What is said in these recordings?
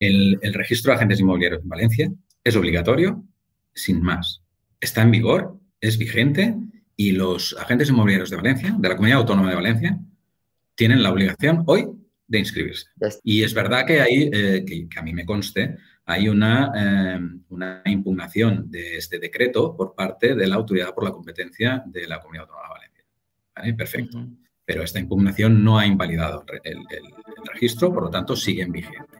El, el registro de agentes inmobiliarios en Valencia es obligatorio, sin más. Está en vigor, es vigente y los agentes inmobiliarios de Valencia, de la Comunidad Autónoma de Valencia, tienen la obligación hoy de inscribirse. Y es verdad que hay, eh, que, a mí me conste, hay una, eh, una, impugnación de este decreto por parte de la Autoridad por la Competencia de la Comunidad Autónoma de Valencia. ¿Vale? Perfecto. Pero esta impugnación no ha invalidado el, el registro, por lo tanto sigue en vigente.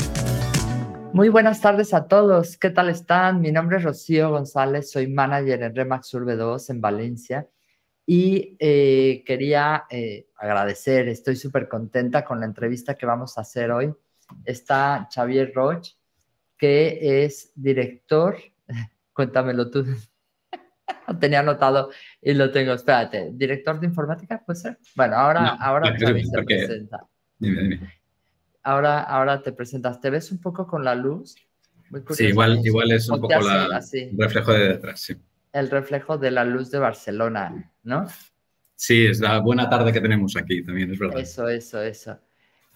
Muy buenas tardes a todos. ¿Qué tal están? Mi nombre es Rocío González, soy manager en Remax Urbe 2 en Valencia y eh, quería eh, agradecer, estoy súper contenta con la entrevista que vamos a hacer hoy. Está Xavier Roch, que es director, cuéntamelo tú, tenía anotado y lo tengo, espérate, director de informática, ¿puede ser? Bueno, ahora, ahora se presenta. Dime, dime ahora, ahora te presentas. ¿Te ves un poco con la luz? sí, igual, igual es un poco el reflejo de detrás, sí. El reflejo de la luz de Barcelona, ¿no? Sí, es la buena tarde que tenemos aquí también, es verdad. Eso, eso, eso.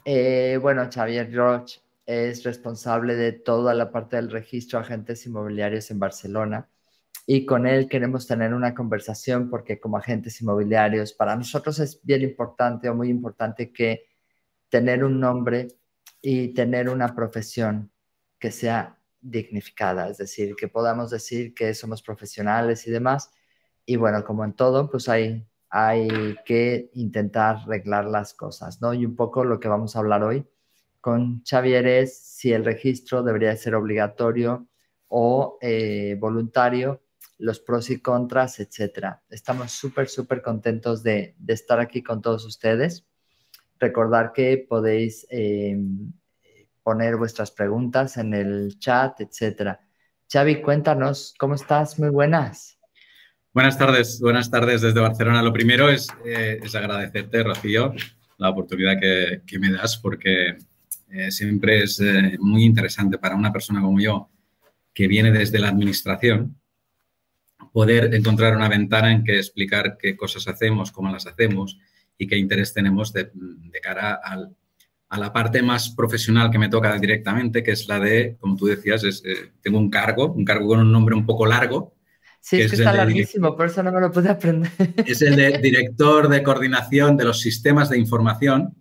Eh, bueno, Xavier Roch es responsable de toda la parte del registro de agentes inmobiliarios en Barcelona y con él queremos tener una conversación porque como agentes inmobiliarios para nosotros es bien importante o muy importante que tener un nombre y tener una profesión que sea dignificada, es decir, que podamos decir que somos profesionales y demás. Y bueno, como en todo, pues hay, hay que intentar arreglar las cosas, ¿no? Y un poco lo que vamos a hablar hoy con Xavier es si el registro debería ser obligatorio o eh, voluntario, los pros y contras, etcétera. Estamos súper, súper contentos de, de estar aquí con todos ustedes. Recordar que podéis em, poner vuestras preguntas en el chat, etcétera. Xavi, cuéntanos, ¿cómo estás? Muy buenas. Buenas tardes, buenas tardes desde Barcelona. Lo primero es, eh, agradecerte, Rocío, la oportunidad que, me das, porque eh, siempre es eh, muy interesante para una persona como yo, que viene desde la administración, poder encontrar una ventana en que explicar qué cosas hacemos, cómo las hacemos y qué interés tenemos de, cara a la parte más profesional que me toca directamente, que es la de, como tú decías, es, eh, tengo un cargo, un cargo con un nombre un poco largo. Sí, es que está larguísimo, por eso no me lo pude aprender. Es el de director de coordinación de los sistemas de información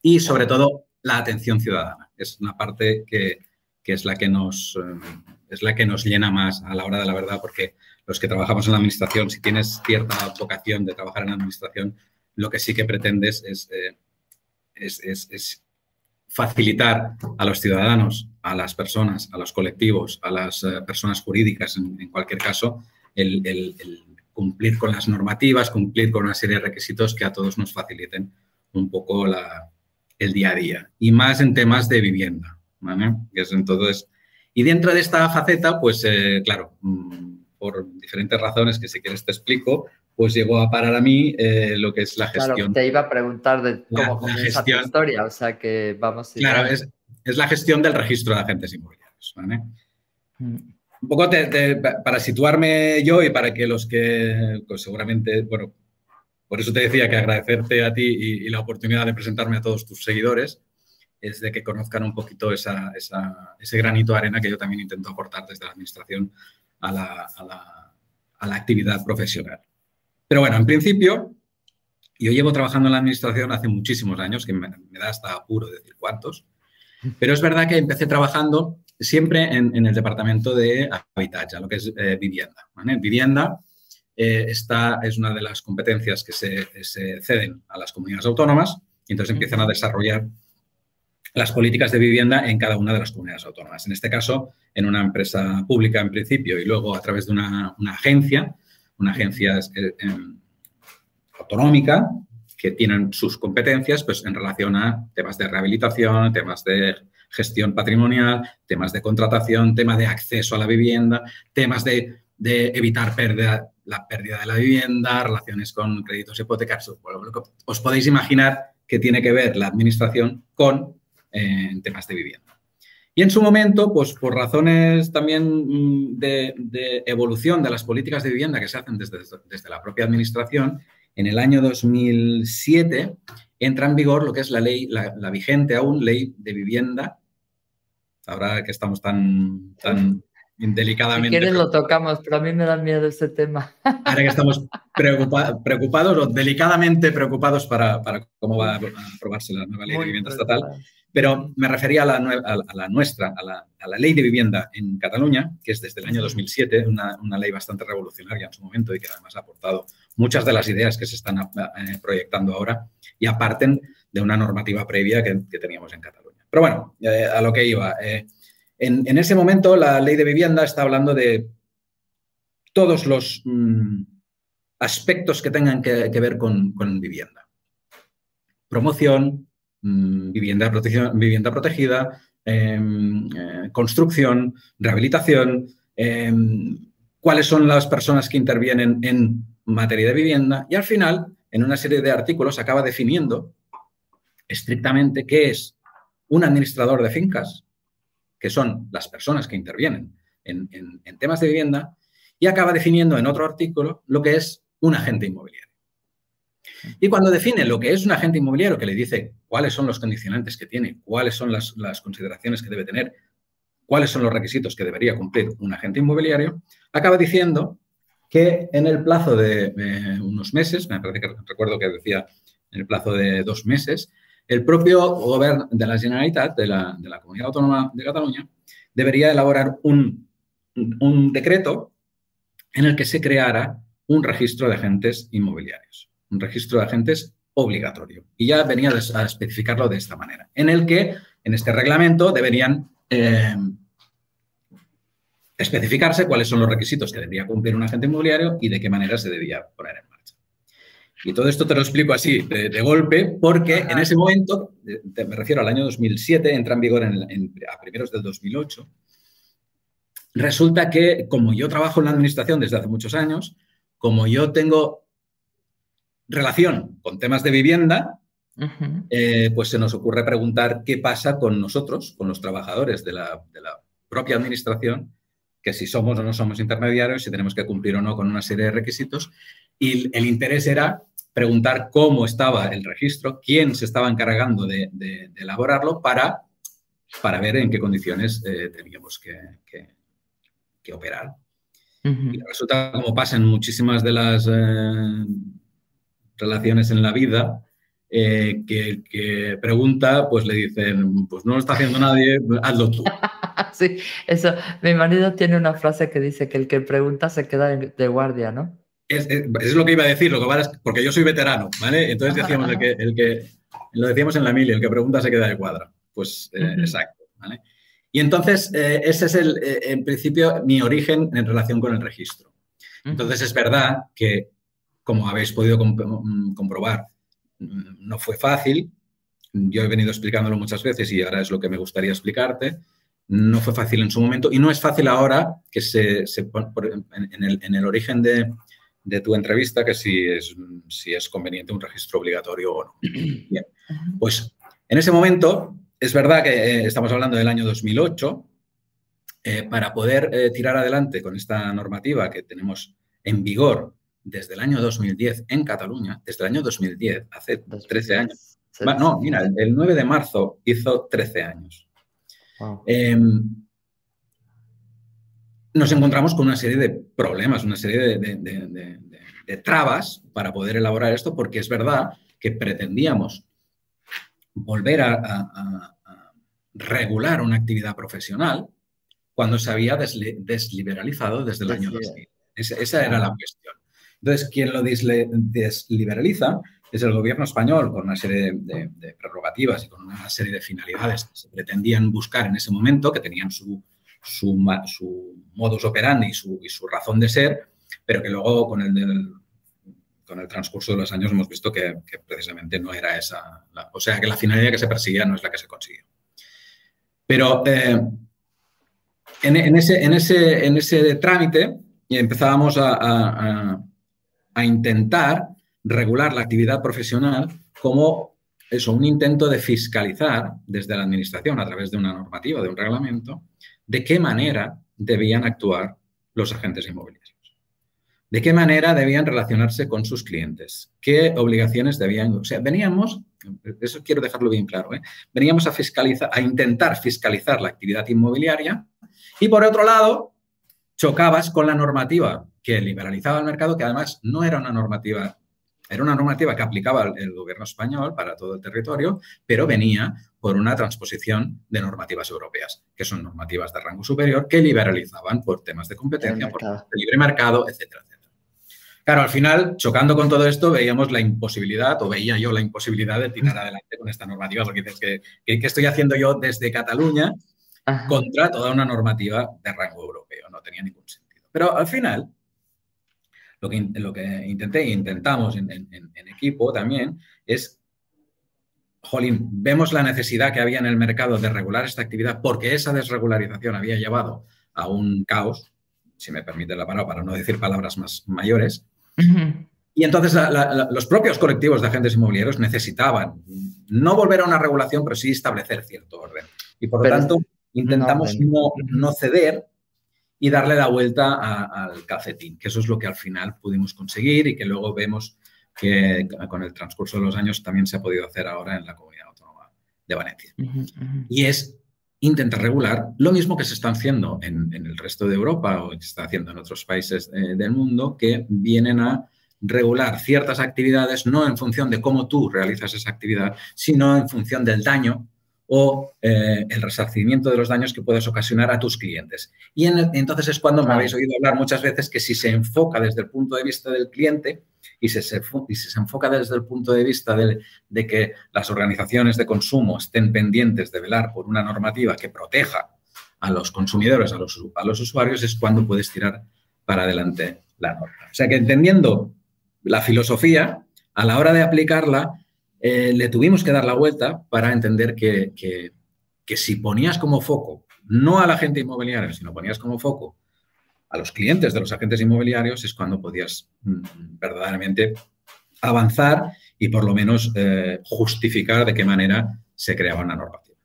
y, sobre todo, la atención ciudadana. Es una parte que, que es, la que nos, eh, es la que nos llena más a la hora de la verdad, porque los que trabajamos en la administración, si tienes cierta vocación de trabajar en la administración, lo que sí que pretendes eh, es, es, facilitar a los ciudadanos, a las personas, a los colectivos, a las eh, personas jurídicas, en, cualquier caso, el, cumplir con las normativas, cumplir con una serie de requisitos que a todos nos faciliten un poco el día a día. Y más en temas de vivienda, ¿vale? entonces, y dentro de esta faceta, pues, eh, claro, mm, por diferentes razones que si quieres te explico, pues llegó a parar a mí eh, lo que es la gestión. Claro, te iba a preguntar de cómo comienza tu historia, o sea que vamos a Claro, es, es, la gestión del registro de agentes inmobiliarios, ¿vale? Mm. Un poco para situarme yo y para que los que, pues seguramente, bueno, por eso te decía que agradecerte a ti y, la oportunidad de presentarme a todos tus seguidores, es de que conozcan un poquito esa, esa, ese granito de arena que yo también intento aportar desde la administración a la, a la, a la actividad profesional. Pero bueno, en principio, yo llevo trabajando en la administración hace muchísimos años, que me, da hasta apuro decir cuántos, pero es verdad que empecé trabajando siempre en, el departamento de habitat, lo que es eh, vivienda. Vivienda eh, es una de las competencias que se, ceden a las comunidades autónomas y entonces empiezan a desarrollar las políticas de vivienda en cada una de las comunidades autónomas. En este caso, en una empresa pública en principio y luego a través de una agencia una agencia eh, em, autonómica que tienen sus competencias pues, en relación a temas de rehabilitación, temas de gestión patrimonial, temas de contratación, temas de acceso a la vivienda, temas de, evitar la pérdida de la vivienda, relaciones con créditos hipotecarios. Os podéis imaginar que tiene que ver la administración con eh, temas de vivienda. Y en su momento, pues por razones también mm, de, evolución de las políticas de vivienda que se hacen desde, desde, la propia administración, en el año 2007 entra en vigor lo que es la ley, la, vigente aún ley de vivienda. Ahora que estamos tan, tan delicadamente. Si lo tocamos, pero a mí me da miedo ese tema. Ahora que estamos preocupados o delicadamente preocupados para, cómo va a aprobarse la nueva ley de vivienda estatal. Pero me refería a la, nuestra, a la, ley de vivienda en Cataluña, que es desde el año 2007, una, ley bastante revolucionaria en su momento y que además ha aportado muchas de las ideas que se están eh, proyectando ahora y aparten de una normativa previa que, teníamos en Cataluña. Pero bueno, eh, a lo que iba. Eh, en, ese momento la ley de vivienda está hablando de todos los mm, aspectos que tengan que, ver con vivienda. Promoción, Mm, vivienda, vivienda protegida, em, eh, construcción, rehabilitación, em, cuáles son las personas que intervienen en materia de vivienda y al final, en una serie de artículos, acaba definiendo estrictamente qué es un administrador de fincas, que son las personas que intervienen en temas de vivienda, y acaba definiendo en otro artículo lo que es un agente inmobiliario. Y cuando define lo que es un agente inmobiliario, que le dice cuáles son los condicionantes que tiene, cuáles son las, consideraciones que debe tener, cuáles son los requisitos que debería cumplir un agente inmobiliario, acaba diciendo que en el plazo de unos meses, me parece que recuerdo que decía en el plazo de dos meses, el propio gobierno de la Generalitat, de la, Comunidad Autónoma de Cataluña, debería elaborar un, un decreto en el que se creara un registro de agentes inmobiliarios. Un registro de agentes obligatorio. Y ya venía a especificarlo de esta manera, en el que en este reglamento deberían eh, especificarse cuáles son los requisitos que debería cumplir un agente inmobiliario y de qué manera se debía poner en marcha. Y todo esto te lo explico así, de, golpe, porque en ese momento, me refiero al año 2007, entra en vigor a primeros del 2008, resulta que como yo trabajo en la administración desde hace muchos años, como yo tengo relación con temas de vivienda, eh, pues se nos ocurre preguntar qué pasa con nosotros, con los trabajadores de la, propia administración, que si somos o no somos intermediarios, si tenemos que cumplir o no con una serie de requisitos. Y el interés era preguntar cómo estaba el registro, quién se estaba encargando de, elaborarlo para, para ver en qué condiciones eh, teníamos que, operar. Y resulta, como pasa en muchísimas de las eh, relaciones en la vida, eh, que el que pregunta, pues le dicen, pues no lo está haciendo nadie, hazlo tú. sí, eso. Mi marido tiene una frase que dice que el que pregunta se queda de guardia, ¿no? Es, lo que iba a decir, lo que vale es porque yo soy veterano, ¿vale? Entonces decíamos el que, el que, lo decíamos en la mili, el que pregunta se queda de cuadra. Pues eh, exacto, ¿vale? Y entonces, eh, ese es el, en principio, mi origen en relación con el registro. Entonces, es verdad que como habéis podido mm, comprobar, mm, no fue fácil. Yo he venido explicándolo muchas veces y ahora es lo que me gustaría explicarte. No fue fácil en su momento y no es fácil ahora que se, en, el, origen de, tu entrevista que si es, si es conveniente un registro obligatorio o no. Bien, pues en ese momento es verdad que eh, estamos hablando del año 2008. Eh, para poder eh, tirar adelante con esta normativa que tenemos en vigor desde el año 2010 en Cataluña, desde el año 2010, hace 13 años. No, mira, el 9 de marzo hizo 13 años. Em, nos encontramos con una serie de problemas, una serie de, trabas para poder elaborar esto, porque es verdad que pretendíamos volver a, regular una actividad profesional cuando se había desliberalizado desde el año 2000. esa era la cuestión. Entonces, quien lo desliberaliza es el gobierno español con una serie de, prerrogativas y con una serie de finalidades que se pretendían buscar en ese momento, que tenían su, su, modus operandi y su, razón de ser, pero que luego con el, con el transcurso de los años hemos visto que, precisamente no era esa, o sea, que la finalidad que se perseguía no es la que se consiguió. Pero eh, en, ese, en, ese, en ese trámite empezábamos a, a intentar regular la actividad profesional como eso, un intento de fiscalizar desde la Administración a través de una normativa, de un reglamento, de qué manera debían actuar los agentes inmobiliarios. ¿De qué manera debían relacionarse con sus clientes? ¿Qué obligaciones debían? O sea, veníamos, eso quiero dejarlo bien claro, ¿eh? veníamos a fiscalizar, a intentar fiscalizar la actividad inmobiliaria y por otro lado, chocabas con la normativa que liberalizaba el mercado, que además no era una normativa era una normativa que aplicaba el gobierno español para todo el territorio, pero venía por una transposición de normativas europeas, que son normativas de rango superior que liberalizaban por temas de competencia, por libre mercado, etcétera, etcétera. Claro, al final, chocando con todo esto, veíamos la imposibilidad, o veía yo la imposibilidad de tirar adelante con esta normativa, porque dices que, ¿qué estoy haciendo yo desde Cataluña contra toda una normativa de rango europeo? No tenía ningún sentido. Pero al final, lo que, lo que intenté e intentamos en, equipo también es, jolín, vemos la necesidad que había en el mercado de regular esta actividad porque esa desregularización había llevado a un caos, si me permite la palabra, para no decir palabras más mayores. Y entonces los propios colectivos de agentes inmobiliarios necesitaban no volver a una regulación, pero sí establecer cierto orden. Y por lo tanto, intentamos no, no, ceder y darle la vuelta al calcetín, que eso es lo que al final pudimos conseguir y que luego vemos que con el transcurso de los años también se ha podido hacer ahora en la comunidad autónoma de Valencia. Y es intentar regular lo mismo que se está haciendo en, el resto de Europa o que se está haciendo en otros países eh, del mundo que vienen a regular ciertas actividades no en función de cómo tú realizas esa actividad, sino en función del daño o eh, el resarcimiento de los daños que puedes ocasionar a tus clientes. Y entonces es cuando me habéis oído hablar muchas veces que si se enfoca desde el punto de vista del cliente y si se, se enfoca desde el punto de vista de, que las organizaciones de consumo estén pendientes de velar por una normativa que proteja a los consumidores, a los, a los usuarios, es cuando puedes tirar para adelante la norma. O sea que entendiendo la filosofía, a la hora de aplicarla, eh, le tuvimos que dar la vuelta para entender que, si ponías como foco, no a la gente inmobiliaria, sino ponías como foco a los clientes de los agentes inmobiliarios, es cuando podías mm, verdaderamente avanzar y por lo menos eh, justificar de qué manera se creaba una normativa.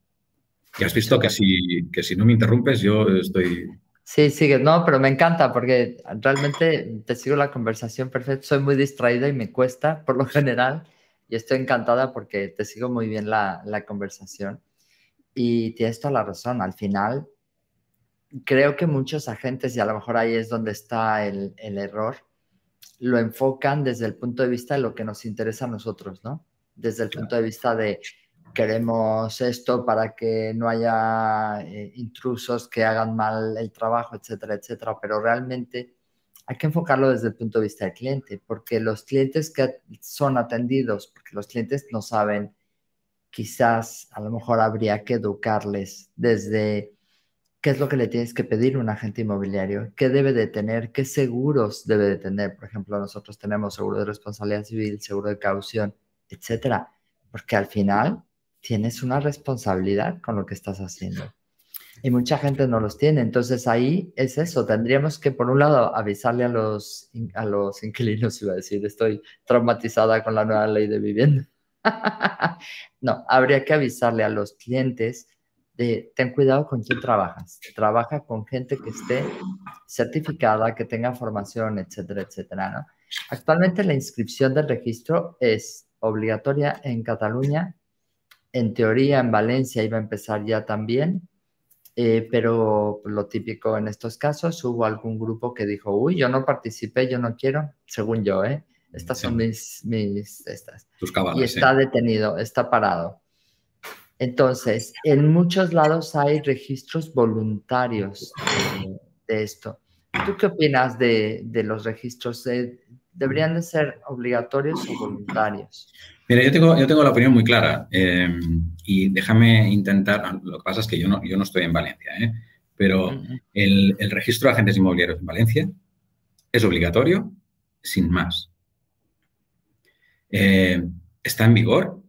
Y has visto que si, que si no me interrumpes, yo estoy... Sí, sigue, no, pero me encanta porque realmente te sigo la conversación perfecto. Soy muy distraída y me cuesta, por lo general y estoy encantada porque te sigo muy bien la, conversación. Y tienes toda la razón, al final creo que muchos agentes, y a lo mejor ahí es donde está el, error, lo enfocan desde el punto de vista de lo que nos interesa a nosotros, ¿no? Desde el punto de vista de queremos esto para que no haya eh, intrusos que hagan mal el trabajo, etcétera, etcétera, pero realmente hay que enfocarlo desde el punto de vista del cliente, porque los clientes que son atendidos, porque los clientes no saben, quizás a lo mejor habría que educarles desde qué es lo que le tienes que pedir a un agente inmobiliario, qué debe de tener, qué seguros debe de tener. Por ejemplo, nosotros tenemos seguro de responsabilidad civil, seguro de caución, etcétera, porque al final tienes una responsabilidad con lo que estás haciendo y mucha gente no los tiene. Entonces ahí es eso, tendríamos que por un lado avisarle a los, a los inquilinos, iba a decir, estoy traumatizada con la nueva ley de vivienda. no, habría que avisarle a los clientes de, ten cuidado con quién trabajas. Trabaja con gente que esté certificada, que tenga formación, etcétera, etcétera. ¿no? Actualmente la inscripción del registro es obligatoria en Cataluña. En teoría, en Valencia iba a empezar ya también eh, pero lo típico en estos casos, hubo algún grupo que dijo, uy, yo no participé, yo no quiero, según yo, ¿eh? Estas son mis, mis, estas. Tus cabales, y está detenido, está parado. Entonces, en muchos lados hay registros voluntarios de, esto. ¿Tú qué opinas de, de los registros? ¿Deberían de ser obligatorios o voluntarios? Mira, yo tengo, yo tengo la opinión muy clara em, y déjame intentar, lo que pasa es que yo no, yo no estoy en Valencia, ¿eh? pero el, registro de agentes inmobiliarios en Valencia es obligatorio sin más. Eh, está en vigor,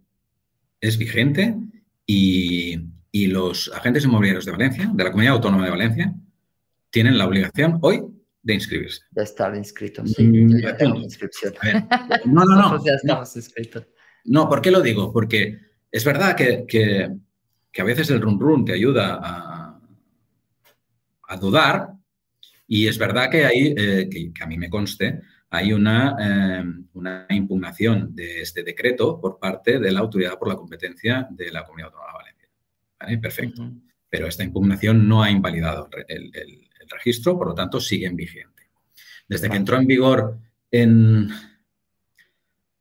es vigente y, Y los agentes inmobiliarios de Valencia, de la Comunidad Autónoma de Valencia, tienen la obligación hoy de inscribirse. De estar inscritos, sí. Mm, yo ya tengo inscripción. no, no, no. ya estamos inscritos. No, ¿por qué lo digo? Porque es verdad que, a veces el run run te ayuda a, a dudar y es verdad que hay, eh, que, a mí me conste, hay una, eh, una, impugnación de este decreto por parte de la Autoridad por la Competencia de la Comunidad Autónoma de Valencia. ¿Vale? Perfecto. Pero esta impugnación no ha invalidado el, registro, por lo tanto, sigue en vigente. Desde que entró en vigor en,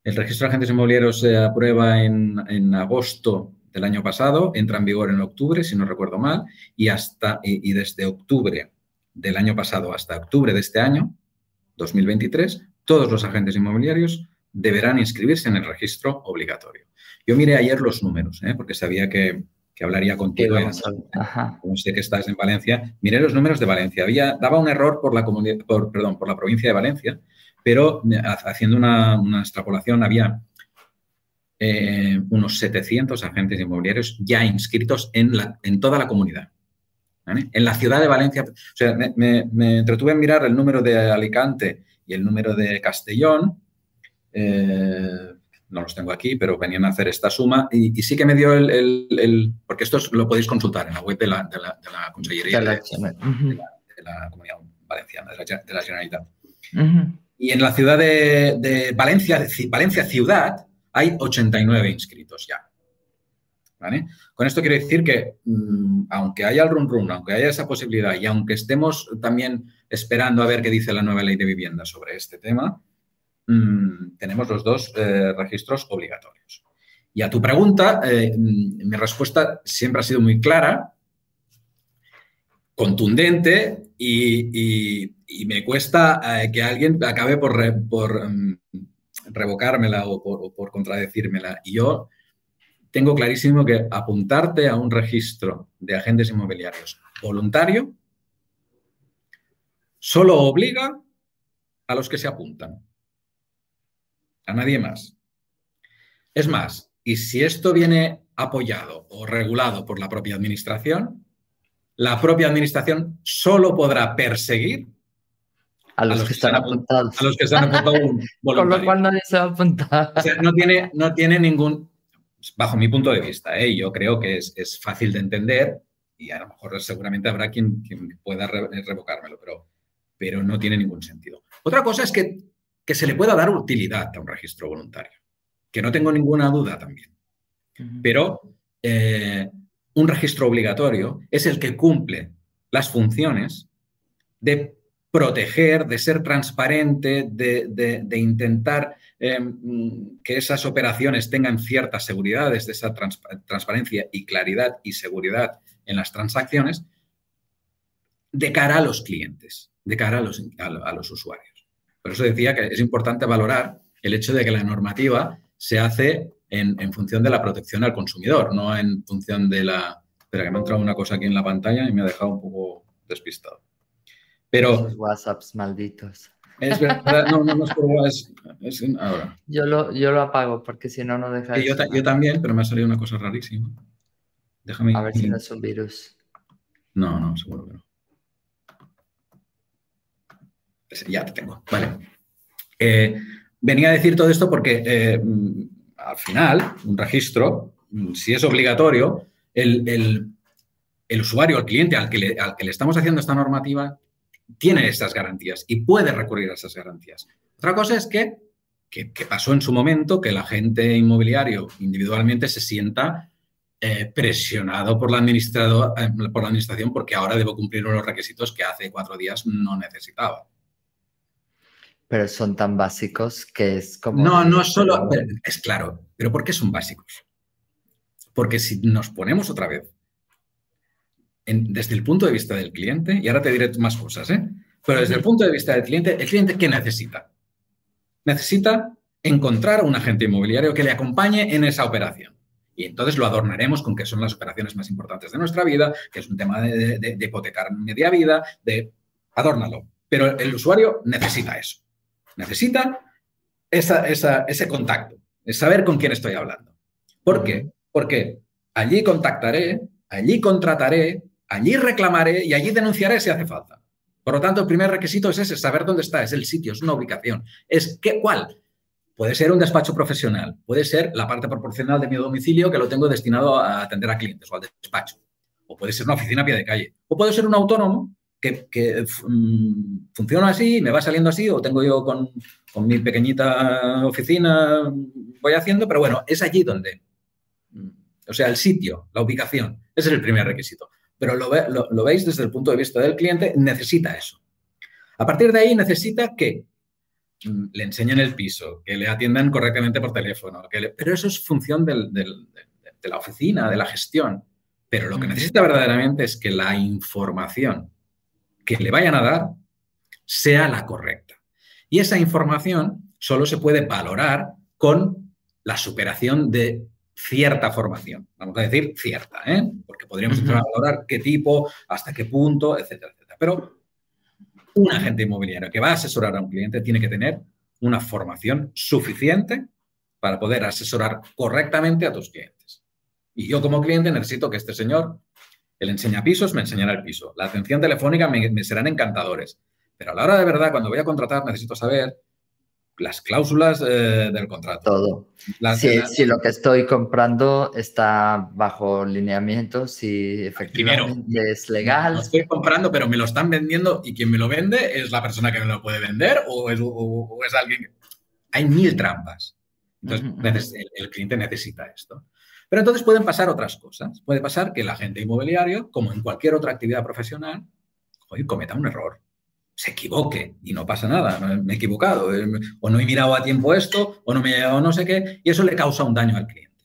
el registro de agentes inmobiliarios se aprueba en, agosto del año pasado, entra en vigor en octubre, si no recuerdo mal, y, hasta, y, desde octubre del año pasado hasta octubre de este año, 2023, todos los agentes inmobiliarios deberán inscribirse en el registro obligatorio. Yo miré ayer los números, ¿eh? porque sabía que, hablaría contigo. Como sé que estás en Valencia, miré los números de Valencia. Había, daba un error por la, por, perdón, por la provincia de Valencia, pero haciendo una, extrapolación había eh, unos 700 agentes inmobiliarios ya inscritos en, la, en toda la comunidad. En la ciudad de Valencia, o sea, me, entretuve en mirar el número de Alicante y el número de Castellón. Eh, no los tengo aquí, pero venían a hacer esta suma y, sí que me dio el, porque esto lo podéis consultar en la web de la, de la, de la Consellería de la, Comunidad Valenciana, de la, Generalitat. Y en la ciudad de, Valencia, Valencia ciudad, hay 89 inscritos ya. Con esto quiero decir que, mm, aunque haya el run run, aunque haya esa posibilidad y aunque estemos también esperando a ver qué dice la nueva ley de vivienda sobre este tema, mm, tenemos los dos eh, registros obligatorios. Y a tu pregunta, eh, mm, mi respuesta siempre ha sido muy clara, contundente y, me cuesta eh, que alguien acabe por, por mm, revocármela o por, contradecírmela. Y yo tengo clarísimo que apuntarte a un registro de agentes inmobiliarios voluntario solo obliga a los que se apuntan, a nadie más. Es más, y si esto viene apoyado o regulado por la propia administración, la propia administración solo podrá perseguir a los, que, están apuntados. A los que están apuntados Con lo cual nadie se va a apuntar. O sea, no tiene, no tiene ningún, bajo mi punto de vista, ¿eh? yo creo que es, es, fácil de entender y a lo mejor seguramente habrá quien, quien pueda revocármelo, pero, pero no tiene ningún sentido. Otra cosa es que, que se le pueda dar utilidad a un registro voluntario, que no tengo ninguna duda también. Pero eh, un registro obligatorio es el que cumple las funciones de proteger, de ser transparente, de, intentar em, que esas operaciones tengan ciertas seguridades, de esa transparencia y claridad y seguridad en las transacciones, de cara a los clientes, de cara a los, a los usuarios. Por eso decía que es importante valorar el hecho de que la normativa se hace en, función de la protección al consumidor, no en función de la... Espera, que me ha entrado una cosa aquí en la pantalla y me ha dejado un poco despistado. Pero... Los WhatsApps malditos. Es verdad, no, no, no es por WhatsApp, es ahora. Yo lo, yo lo apago porque si no, no deja... Yo, yo, también, pero me ha salido una cosa rarísima. Déjame... A ver si no es un virus. No, no, seguro que no. Ya te tengo, vale. Eh, venía a decir todo esto porque eh, al final, un registro, mm, si es obligatorio, el, usuario, el cliente al que, le, al que le estamos haciendo esta normativa, tiene estas garantías y puede recurrir a esas garantías. Otra cosa es que, que, pasó en su momento que el agente inmobiliario individualmente se sienta eh, presionado por la, administrador, eh, por la administración porque ahora debo cumplir unos requisitos que hace cuatro días no necesitaba. Pero son tan básicos que es como... No, no solo... Es claro, pero ¿por qué son básicos? Porque si nos ponemos otra vez desde el punto de vista del cliente, y ahora te diré más cosas, ¿eh? pero desde el punto de vista del cliente, ¿el cliente qué necesita? Necesita encontrar a un agente inmobiliario que le acompañe en esa operación. Y entonces lo adornaremos con que son las operaciones más importantes de nuestra vida, que es un tema de, hipotecar media vida, de adórnalo. Pero el usuario necesita eso. Necesita ese contacto, es saber con quién estoy hablando. ¿Por qué? Porque allí contactaré allí contrataré, allí reclamaré y allí denunciaré si hace falta. Por lo tanto, el primer requisito es ese, saber dónde está, es el sitio, es una ubicación. Es qué, cuál. Puede ser un despacho profesional, puede ser la parte proporcional de mi domicilio que lo tengo destinado a atender a clientes o al despacho, o puede ser una oficina a pie de calle, o puede ser un autónomo que, mm, funciona así, me va saliendo así, o tengo yo con, mi pequeñita oficina, voy haciendo, pero bueno, es allí donde, mm, o sea, el sitio, la ubicación, ese es el primer requisito. Pero lo, lo veis desde el punto de vista del cliente, necesita eso. A partir de ahí necesita que Mm, le enseñen el piso, que le atiendan correctamente por teléfono. pero eso es función de, la oficina, de la gestión. Pero lo que necesita verdaderamente es que la información que le vayan a dar sea la correcta. Y esa información solo se puede valorar con la superación de cierta formación. Vamos a decir cierta, ¿eh? porque podríamos entrar a valorar qué tipo, hasta qué punto, etcétera, etcétera. Pero un agente inmobiliario que va a asesorar a un cliente tiene que tener una formación suficiente para poder asesorar correctamente a tus clientes. Y yo como cliente necesito que este señor, el enseña pisos, me enseñará el piso. La atención telefónica me, me serán encantadores. Pero a la hora de verdad, cuando voy a contratar, necesito saber las cláusulas eh, del contrato. Todo. si, lo que estoy comprando está bajo lineamiento, si efectivamente es legal. Lo estoy comprando, pero me lo están vendiendo y quien me lo vende es la persona que me lo puede vender o es, alguien. Hay mil trampas. Entonces, el, cliente necesita esto. Pero entonces pueden pasar otras cosas. Puede pasar que el agente inmobiliario, como en cualquier otra actividad profesional, hoy cometa un error se equivoque y no pasa nada, me he equivocado, eh, o no he mirado a tiempo esto, o no me he llegado no sé qué, y eso le causa un daño al cliente.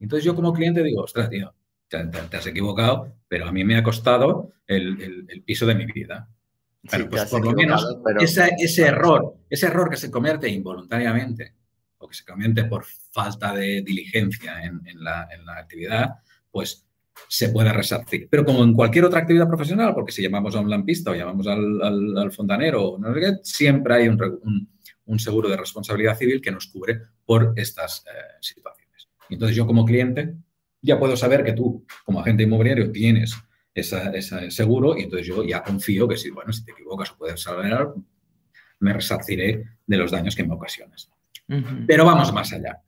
Entonces yo como cliente digo, ostras, tío, te, has equivocado, pero a mí me ha costado el, piso de mi vida. Pero pues por lo menos ese, error, ese error que se convierte involuntariamente o que se comete por falta de diligencia en, la, en la actividad, pues se pueda resarcir. Pero como en cualquier otra actividad profesional, porque si llamamos a un lampista o llamamos al, fontanero, no sé qué, siempre hay un, seguro de responsabilidad civil que nos cubre por estas eh, situaciones. Entonces yo como cliente ya puedo saber que tú como agente inmobiliario tienes ese seguro y entonces yo ya confío que si, bueno, si te equivocas o puedes salvar, me resarciré de los daños que me ocasionas. Pero vamos más allá.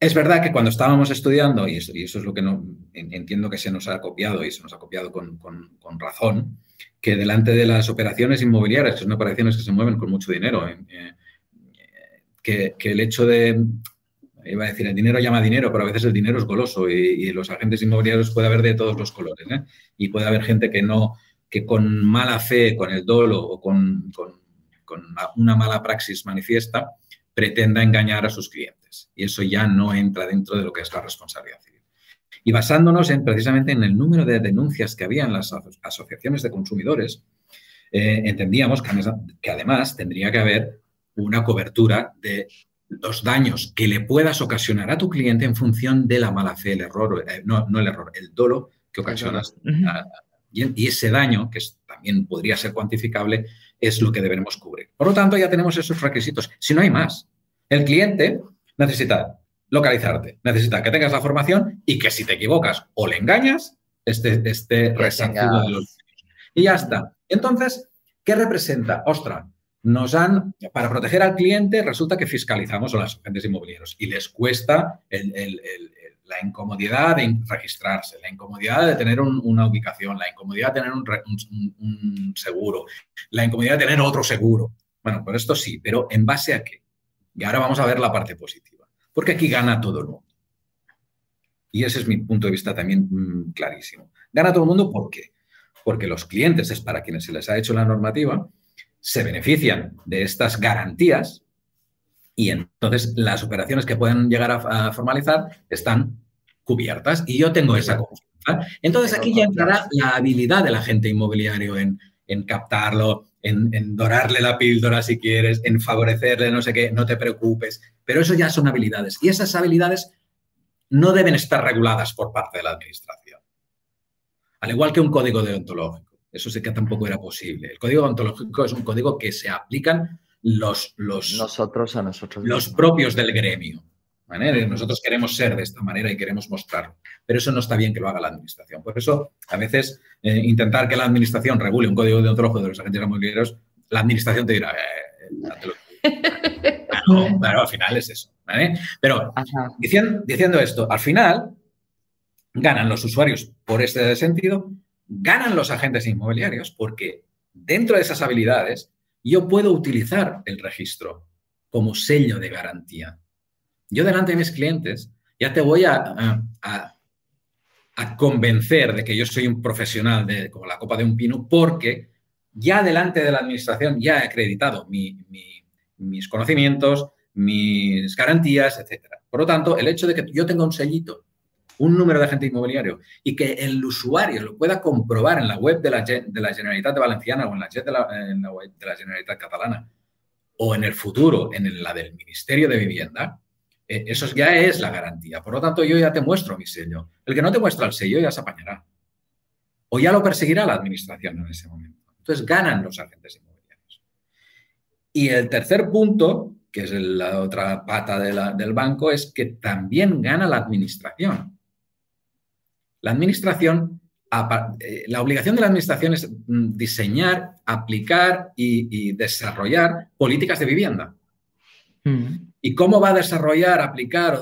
Es verdad que cuando estábamos estudiando, y eso, es lo que no, entiendo que se nos ha copiado y se nos ha copiado con, razón, que delante de las operaciones inmobiliarias, que son operaciones que se mueven con mucho dinero, eh, eh, que, el hecho de, iba a decir, el dinero llama dinero, pero a veces el dinero es goloso y, los agentes inmobiliarios puede haber de todos los colores. ¿eh? Y puede haber gente que no, que con mala fe, con el dolo o con, con una mala praxis manifiesta, pretenda engañar a sus clientes. Y eso ya no entra dentro de lo que es la responsabilidad civil. Y basándonos en, precisamente en el número de denuncias que había en las asociaciones de consumidores, eh, entendíamos que, además tendría que haber una cobertura de los daños que le puedas ocasionar a tu cliente en función de la mala fe, el error, eh, no, el error, el dolo que ocasionas. y, ese daño, que también podría ser cuantificable, es lo que debemos cubrir. Por lo tanto, ya tenemos esos requisitos. Si no hay más, el cliente necesita localizarte, necesita que tengas la formación y que si te equivocas o le engañas, esté, esté resarcido de los Y ya está. Entonces, ¿qué representa? Ostras, nos han, para proteger al cliente, resulta que fiscalizamos a los agentes inmobiliarios y les cuesta el, la incomodidad de registrarse, la incomodidad de tener una ubicación, la incomodidad de tener un, seguro, la incomodidad de tener otro seguro. Bueno, por esto sí, pero ¿en base a qué? Y ahora vamos a ver la parte positiva, porque aquí gana todo el mundo. Y ese es mi punto de vista también mm, clarísimo. Gana todo el mundo, ¿por qué? Porque los clientes, es para quienes se les ha hecho la normativa, se benefician de estas garantías y entonces las operaciones que pueden llegar a, formalizar están cubiertas y yo tengo esa confianza. Entonces aquí ya entrará la habilidad del agente inmobiliario en, captarlo, en, dorarle la píldora si quieres, en favorecerle no sé qué, no te preocupes, pero eso ya son habilidades y esas habilidades no deben estar reguladas por parte de la administración. Al igual que un código deontológico, eso sí que tampoco era posible. El código deontológico es un código que se aplican los, los, nosotros a nosotros los propios del gremio. Nosotros queremos ser de esta manera y queremos mostrarlo. Pero eso no está bien que lo haga la administración. Por eso, a veces, eh, intentar que la administración regule un código de ojo de los agentes inmobiliarios, la administración te dirá, eh, claro, al final es eso. Pero diciendo, diciendo esto, al final ganan los usuarios por este sentido, ganan los agentes inmobiliarios porque dentro de esas habilidades yo puedo utilizar el registro como sello de garantía. Yo delante de mis clientes ya te voy a, a, convencer de que yo soy un profesional de, como la copa de un pino porque ya delante de la administración ya he acreditado mis conocimientos, mis garantías, etc. Por lo tanto, el hecho de que yo tenga un sellito, un número de agente inmobiliario y que el usuario lo pueda comprobar en la web de la, de la Generalitat de Valenciana o en la, web de la Generalitat Catalana o en el futuro en la del Ministerio de Vivienda, eh, eso ya es la garantía. Por lo tanto, yo ya te muestro mi sello. El que no te muestra el sello ya se apañará. O ya lo perseguirá la administración en ese momento. Entonces ganan los agentes inmobiliarios. Y el tercer punto, que es la otra pata del banco, es que también gana la administración. La administración, eh, la obligación de la administración es mm, diseñar, aplicar y, desarrollar políticas de vivienda. Mm. ¿Y cómo va a desarrollar, aplicar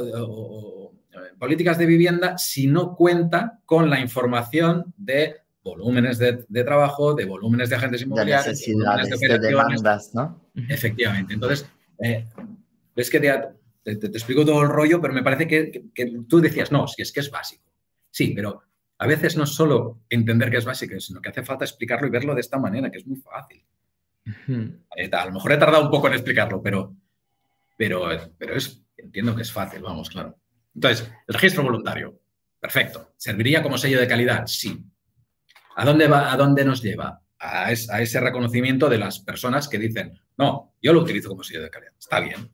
políticas de vivienda si no cuenta con la información de volúmenes de, trabajo, de volúmenes de agentes inmobiliarios, de, necesidades, de, demandas, ¿no? Efectivamente. Entonces, eh, ves que te, explico todo el rollo, pero me parece que, tú decías, no, si es que es básico. Sí, pero a veces no es solo entender que es básico, sino que hace falta explicarlo y verlo de esta manera, que es muy fácil. Eh, a lo mejor he tardado un poco en explicarlo, pero pero, pero es, entiendo que es fácil, vamos, claro. Entonces, el registro voluntario, perfecto. ¿Serviría como sello de calidad? Sí. ¿A dónde, va, a dónde nos lleva? A, ese reconocimiento de las personas que dicen, no, yo lo utilizo como sello de calidad. Está bien.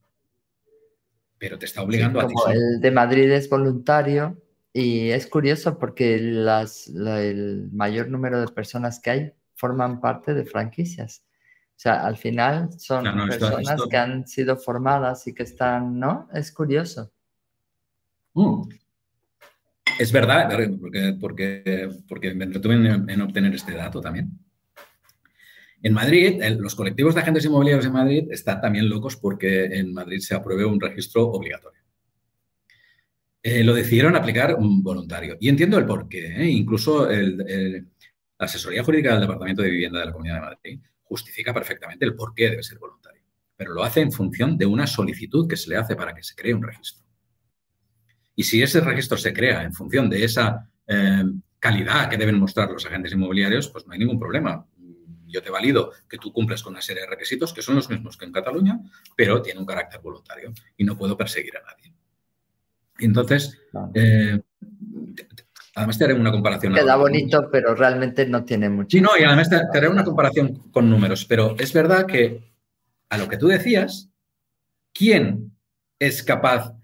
Pero te está obligando a ti. El de Madrid es voluntario y es curioso porque las, el mayor número de personas que hay forman parte de franquicias. O sea, al final son personas que han sido formadas y que están, ¿no? Es curioso. Mm. Es verdad, porque, porque, porque me entretuve en, obtener este dato también. En Madrid, los colectivos de agentes inmobiliarios en Madrid están también locos porque en Madrid se apruebe un registro obligatorio. Eh, lo decidieron aplicar un voluntario. Y entiendo el porqué. ¿eh? Incluso la asesoría jurídica del Departamento de Vivienda de la Comunidad de Madrid justifica perfectamente el por qué debe ser voluntario, pero lo hace en función de una solicitud que se le hace para que se cree un registro. Y si ese registro se crea en función de esa eh, calidad que deben mostrar los agentes inmobiliarios, pues no hay ningún problema. Yo te valido que tú cumples con una serie de requisitos que son los mismos que en Cataluña, pero tiene un carácter voluntario y no puedo perseguir a nadie. Entonces, eh, Además, te haré una comparación. Queda bonito, pero realmente no tiene mucho. Sí, no, y además te, haré una comparación con números. Pero es verdad que, a lo que tú decías, ¿quién es capaz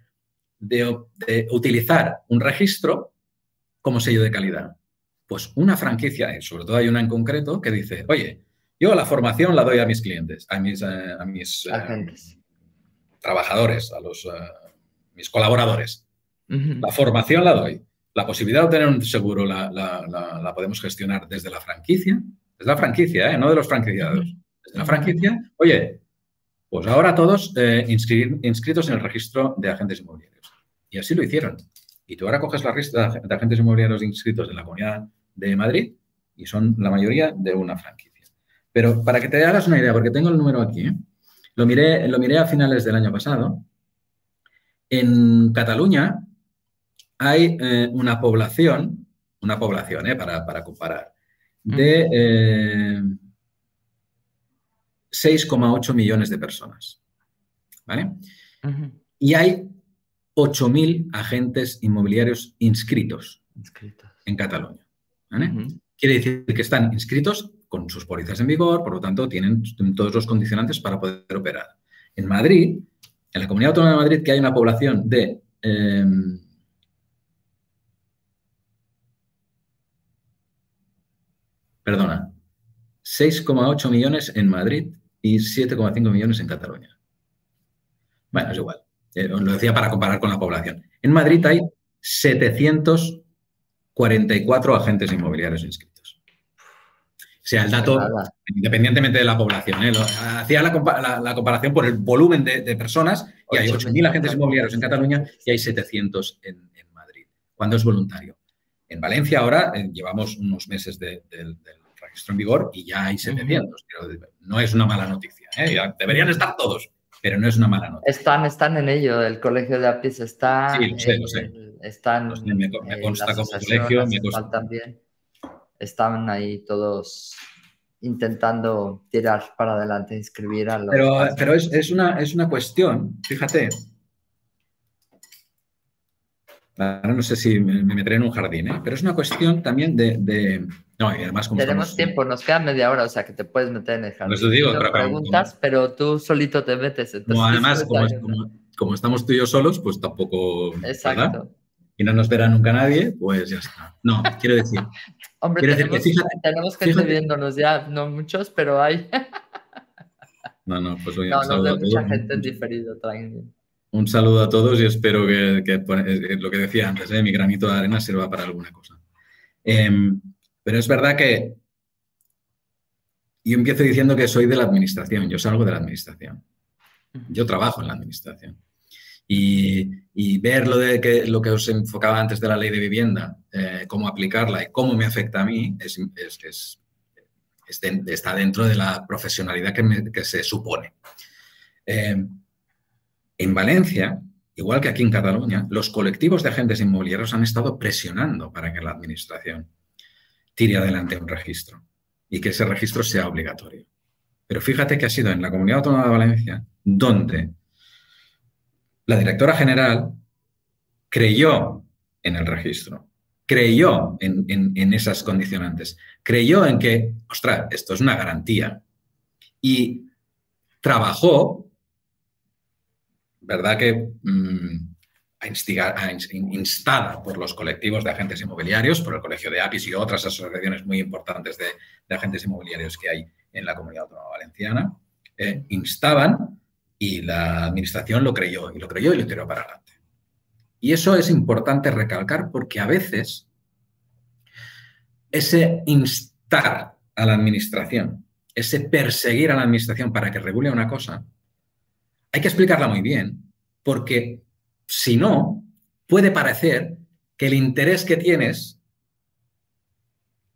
de, utilizar un registro como sello de calidad? Pues una franquicia, y sobre todo hay una en concreto que dice, oye, yo la formación la doy a mis clientes, a mis, eh, a mis eh, trabajadores, a los, eh, mis colaboradores. La formación la doy. La posibilidad de obtener un seguro la, podemos gestionar desde la franquicia, desde la franquicia, ¿eh? no de los franquiciados, desde la franquicia. Oye, pues ahora todos eh, inscritos en el registro de agentes inmobiliarios. Y así lo hicieron. Y tú ahora coges la lista de agentes inmobiliarios inscritos en la Comunidad de Madrid y son la mayoría de una franquicia. Pero para que te hagas una idea, porque tengo el número aquí, ¿eh? lo, miré, lo miré a finales del año pasado. En Cataluña hay eh, una población, una población, eh, para, comparar, de 6,8 eh, millones de personas. ¿Vale? Y hay 8.000 agentes inmobiliarios inscritos, en Cataluña. Quiere decir que están inscritos con sus pólizas en vigor, por lo tanto, tienen todos los condicionantes para poder operar. En Madrid, en la Comunidad Autónoma de Madrid, que hay una población de perdona, 6,8 millones en Madrid y 7,5 millones en Cataluña. Bueno, es igual. Eh, lo decía para comparar con la población. En Madrid hay 744 agentes inmobiliarios inscritos. O sea, el dato, independientemente de la población, ¿eh? hacía la, comparación por el volumen de, personas y hay 8.000 agentes inmobiliarios en Cataluña y hay 700 en, Madrid, cuando es voluntario. En Valencia ahora eh, llevamos unos meses del registro en vigor y ya hay 700. no es una mala noticia. ¿eh? Deberían estar todos pero no es una mala nota. Están, están en ello, el colegio de APIS está... Sí, lo sé, lo sé. Están, me, consta como colegio, me consta. También. Están ahí todos intentando tirar para adelante, inscribir a los... Pero, pero es, es, una, es una cuestión, fíjate, Ahora no sé si me, meteré en un jardín, ¿eh? pero es una cuestión también de... No, y además como Tenemos tiempo, nos queda media hora, o sea que te puedes meter en el jardín. Eso digo, preguntas, pero tú solito te metes. no, además, como, estamos tú y yo solos, pues tampoco... Exacto. Y no nos verá nunca nadie, pues ya está. No, quiero decir... Hombre, tenemos, decir que, fíjate, tenemos gente viéndonos ya, no muchos, pero hay... no, no, pues hoy No, nos ve mucha gente en diferido, tranquilo. Un saludo a todos y espero que, lo que decía antes, ¿eh? mi granito de arena sirva para alguna cosa. Em, pero es verdad que yo empiezo diciendo que soy de la administración, yo salgo de la administración. Yo trabajo en la administración. Y, ver lo, de que, lo que os enfocaba antes de la ley de vivienda, eh, cómo aplicarla y cómo me afecta a mí, es, está dentro de la profesionalidad que, se supone. Em, en Valencia, igual que aquí en Cataluña, los colectivos de agentes inmobiliarios han estado presionando para que la Administración tire adelante un registro y que ese registro sea obligatorio. Pero fíjate que ha sido en la Comunidad Autónoma de Valencia donde la directora general creyó en el registro, creyó en, en esas condicionantes, creyó en que, ostras, esto es una garantía y trabajó verdad que mm, instada por los colectivos de agentes inmobiliarios, por el Colegio de APIS y otras asociaciones muy importantes de, agentes inmobiliarios que hay en la comunidad autónoma valenciana, eh, instaban y la administración lo creyó y lo creyó y lo tiró para adelante. Y eso es importante recalcar porque a veces ese instar a la administración, ese perseguir a la administración para que regule una cosa, hay que explicarla muy bien, porque si no, puede parecer que el interés que tienes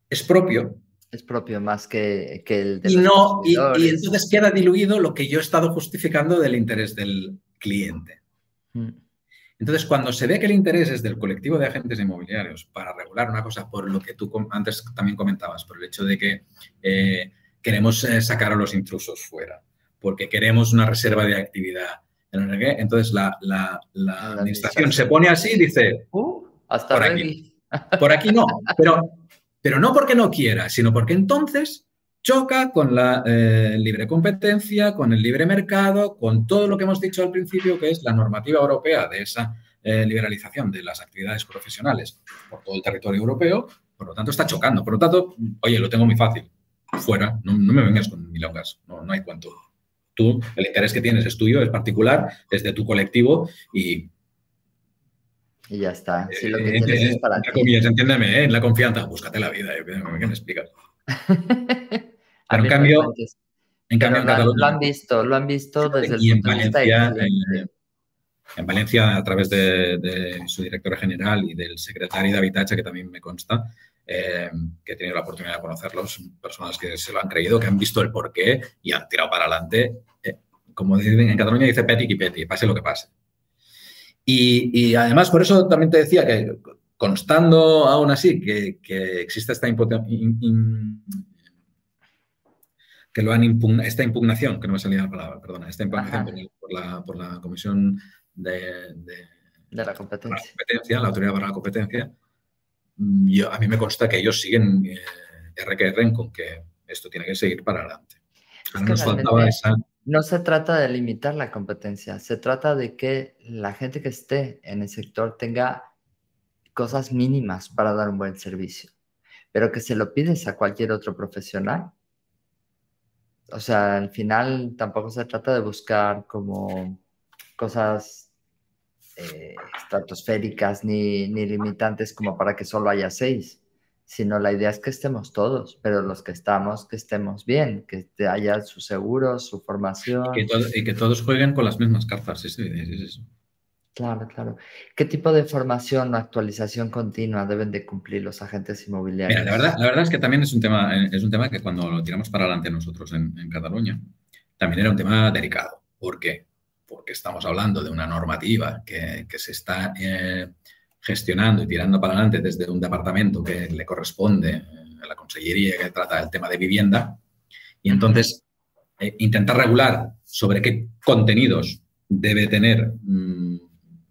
es propio. Es propio más que, el de y no y, entonces queda diluido lo que yo he estado justificando del interés del cliente. Mm. Entonces, cuando se ve que el interés es del colectivo de agentes inmobiliarios para regular una cosa por lo que tú antes también comentabas, por el hecho de que eh, queremos eh, sacar a los intrusos fuera, porque queremos una reserva de actividad. Entonces la, administración se pone así y dice, uh, hasta por aquí. Por aquí no, pero, pero no porque no quiera, sino porque entonces choca con la eh, libre competencia, con el libre mercado, con todo lo que hemos dicho al principio, que es la normativa europea de esa eh, liberalización de las actividades profesionales por todo el territorio europeo. Por lo tanto, está chocando. Por lo tanto, oye, lo tengo muy fácil. Fuera, no, me vengas con milongas, no, no hay cuento. Tú, el interés que tienes es tuyo, es particular, es de tu colectivo y... Y ya está. Si lo que eh, tienes es para ti. entiéndeme, ¿eh? en la confianza, búscate la vida. ¿Qué me explicas? Pero en cambio, en cambio en Cataluña... Lo han visto, lo han visto desde el y en Valencia, en, Valencia, a través de, de, su directora general y del secretario de Habitacha, que también me consta, eh, que he tenido la oportunidad de conocerlos, personas que se lo han creído, que han visto el porqué y han tirado para adelante. Eh, como dicen en Cataluña, dice peti y peti, pase lo que pase. Y, además, por eso también te decía que, constando aún así que, existe esta que lo han esta impugnación, que no me salía la palabra, perdona, esta impugnación por la, por la, Comisión de, de, la competencia, la Autoridad para la Competencia, Mm, a mí me consta que ellos siguen eh, con que esto tiene que seguir para adelante. No se trata de limitar la competencia, se trata de que la gente que esté en el sector tenga cosas mínimas para dar un buen servicio, pero que se lo pides a cualquier otro profesional. O sea, al final tampoco se trata de buscar como cosas eh, estratosféricas ni, ni limitantes como para que solo haya seis sino la idea es que estemos todos, pero los que estamos, que estemos bien, que haya su seguro, su formación. Y que, todos jueguen con las mismas cartas, es, eso. Claro, claro. ¿Qué tipo de formación o actualización continua deben de cumplir los agentes inmobiliarios? Mira, la verdad, la verdad es que también es un tema, es un tema que cuando lo tiramos para adelante nosotros en, Cataluña, también era un tema delicado. ¿Por qué? Porque estamos hablando de una normativa que, se está eh, gestionando y tirando para adelante desde un departamento que le corresponde a la consellería que trata el tema de vivienda. Y entonces, eh, intentar regular sobre qué contenidos debe tener mm,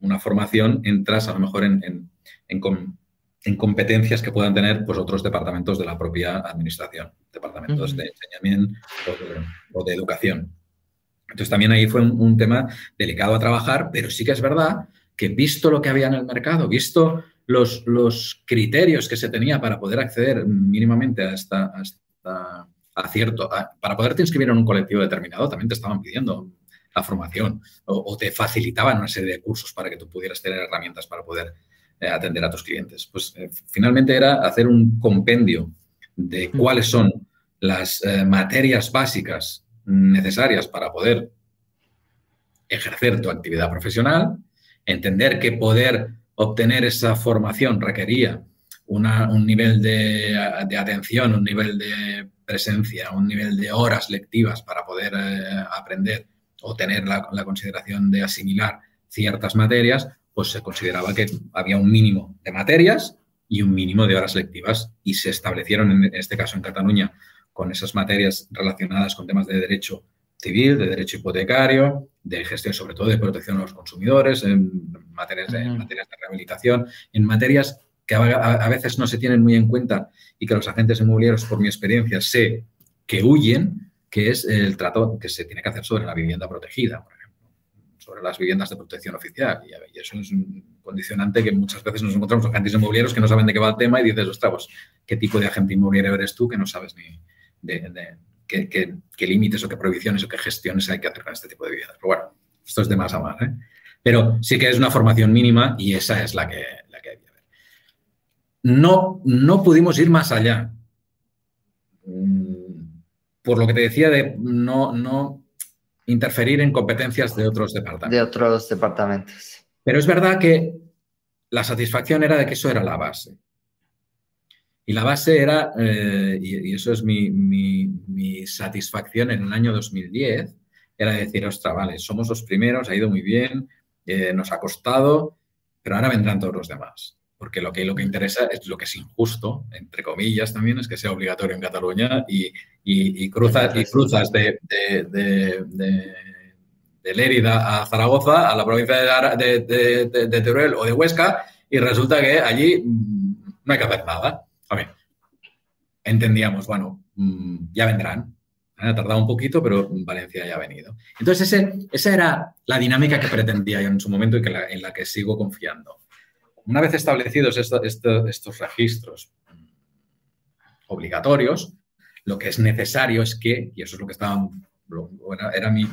una formación, entras a lo mejor en, en, competencias que puedan tener pues, otros departamentos de la propia administración, departamentos de enseñamiento o de, educación. Entonces, también ahí fue un tema delicado a trabajar, pero sí que es verdad que visto lo que había en el mercado, visto los, los criterios que se tenía para poder acceder mínimamente a esta, a cierto, para poderte inscribir en un colectivo determinado, también te estaban pidiendo la formación o, te facilitaban una serie de cursos para que tú pudieras tener herramientas para poder eh, atender a tus clientes. Pues eh, finalmente era hacer un compendio de cuáles son las eh, materias básicas necesarias para poder ejercer tu actividad profesional entender que poder obtener esa formación requería un nivel de, atención, un nivel de presencia, un nivel de horas lectivas para poder eh, aprender o tener la, consideración de asimilar ciertas materias, pues se consideraba que había un mínimo de materias y un mínimo de horas lectivas y se establecieron en este caso en Cataluña con esas materias relacionadas con temas de derecho civil, de derecho hipotecario, de gestión sobre todo de protección a los consumidores, en materias de, materias de rehabilitación, en materias que a, veces no se tienen muy en cuenta y que los agentes inmobiliarios, por mi experiencia, sé que huyen, que es el trato que se tiene que hacer sobre la vivienda protegida, por ejemplo, sobre las viviendas de protección oficial. Y, eso es un condicionante que muchas veces nos encontramos agentes inmobiliarios que no saben de qué va el tema y dices, ostras, pues, ¿qué tipo de agente inmobiliario eres tú que no sabes ni de qué, límites o qué prohibiciones o qué gestiones hay que hacer con este tipo de viviendas. Pero bueno, esto es de más a más. ¿eh? Pero sí que es una formación mínima y esa es la que, la que hay que ver. No, no pudimos ir más allá. Mm, por lo que te decía de no, no interferir en competencias de otros departamentos. De otros departamentos. Pero es verdad que la satisfacción era de que eso era la base. Y la base era, eh, y, eso es mi, satisfacción en el año 2010, era decir, ostras, vale, somos los primeros, ha ido muy bien, eh, nos ha costado, pero ahora vendrán todos los demás. Porque lo que, lo que interesa es lo que es injusto, entre comillas también, es que sea obligatorio en Cataluña y, y, cruzas, y cruzas de, de, de, Lérida a Zaragoza, a la provincia de, Teruel o de Huesca, y resulta que allí mm, no hay que hacer nada. Entendíamos, bueno, mm, ya vendrán. Ha tardado un poquito, pero Valencia ya ha venido. Entonces, esa era la dinámica que pretendía yo en su momento y en la que sigo confiando. Una vez establecidos estos registros mm, obligatorios, lo que es necesario es que, y eso es lo que estaba, era, mi,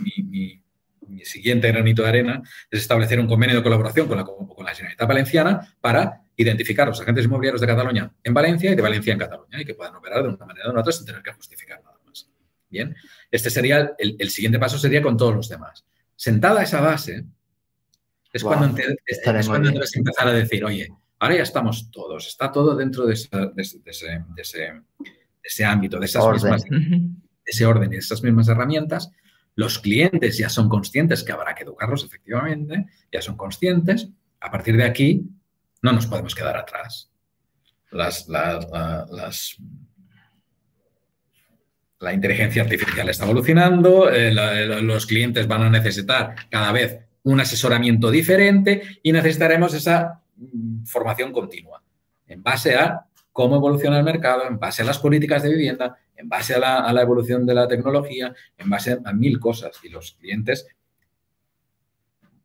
siguiente granito de arena, es establecer un convenio de colaboración con la, con la Generalitat Valenciana para identificar los agentes inmobiliarios de Cataluña en Valencia y de Valencia en Cataluña y que puedan operar de una manera o de otra sin tener que justificar nada más. Bien, este sería el, siguiente paso sería con todos los demás. Sentada esa base, es, cuando, debes empezar a decir, oye, ahora ya estamos todos, está todo dentro de, ese, ámbito, de esas mismas, ese orden y de esas mismas herramientas. Los clientes ya son conscientes que habrá que educarlos efectivamente, ya son conscientes. A partir de aquí, no nos podemos quedar atrás. Las, la inteligencia artificial está evolucionando, eh, los clientes van a necesitar cada vez un asesoramiento diferente y necesitaremos esa mm, formación continua en base a cómo evoluciona el mercado, en base a las políticas de vivienda, en base a la evolución de la tecnología, en base a mil cosas. Y los clientes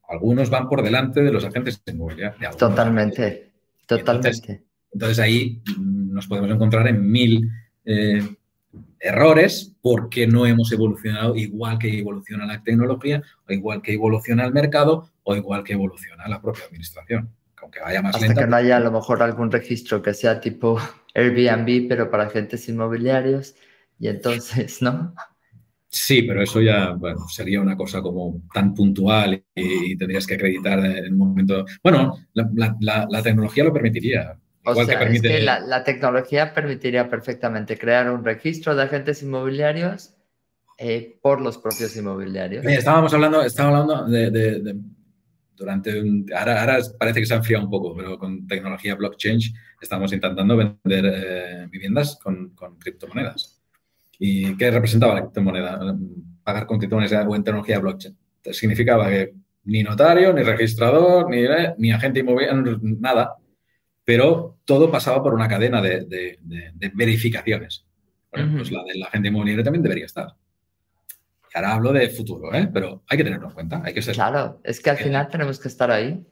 algunos van por delante de los agentes inmobiliarios. Totalmente, totalmente. Entonces, ahí mm, nos podemos encontrar en mil, eh, errores porque no hemos evolucionado igual que evoluciona la tecnología, o igual que evoluciona el mercado, o igual que evoluciona la propia administración. Aunque vaya más Hasta que no haya a lo mejor algún registro que sea tipo Airbnb, pero para agentes inmobiliarios, y entonces, ¿no? Sí, pero eso ya sería una cosa como tan puntual y, tendrías que acreditar en el momento. Bueno, la, tecnología lo permitiría. O sea, es que la, tecnología permitiría perfectamente crear un registro de agentes inmobiliarios eh, por los propios inmobiliarios. estábamos hablando, estábamos hablando de, durante un, ahora, parece que se ha enfriado un poco, pero con tecnología blockchain estamos intentando vender eh, viviendas con, con criptomonedas. ¿Y qué representaba la criptomoneda? Pagar con criptomonedas o en tecnología blockchain. Significaba que ni notario, ni registrador, ni, eh, ni agente inmobiliario, nada. Pero todo pasaba por una cadena de, verificaciones. pues la del agente inmobiliario también debería estar. Y ahora hablo de futuro, ¿eh? pero hay que tenerlo en cuenta. Hay que ser. Claro, es que al final tenemos que estar ahí.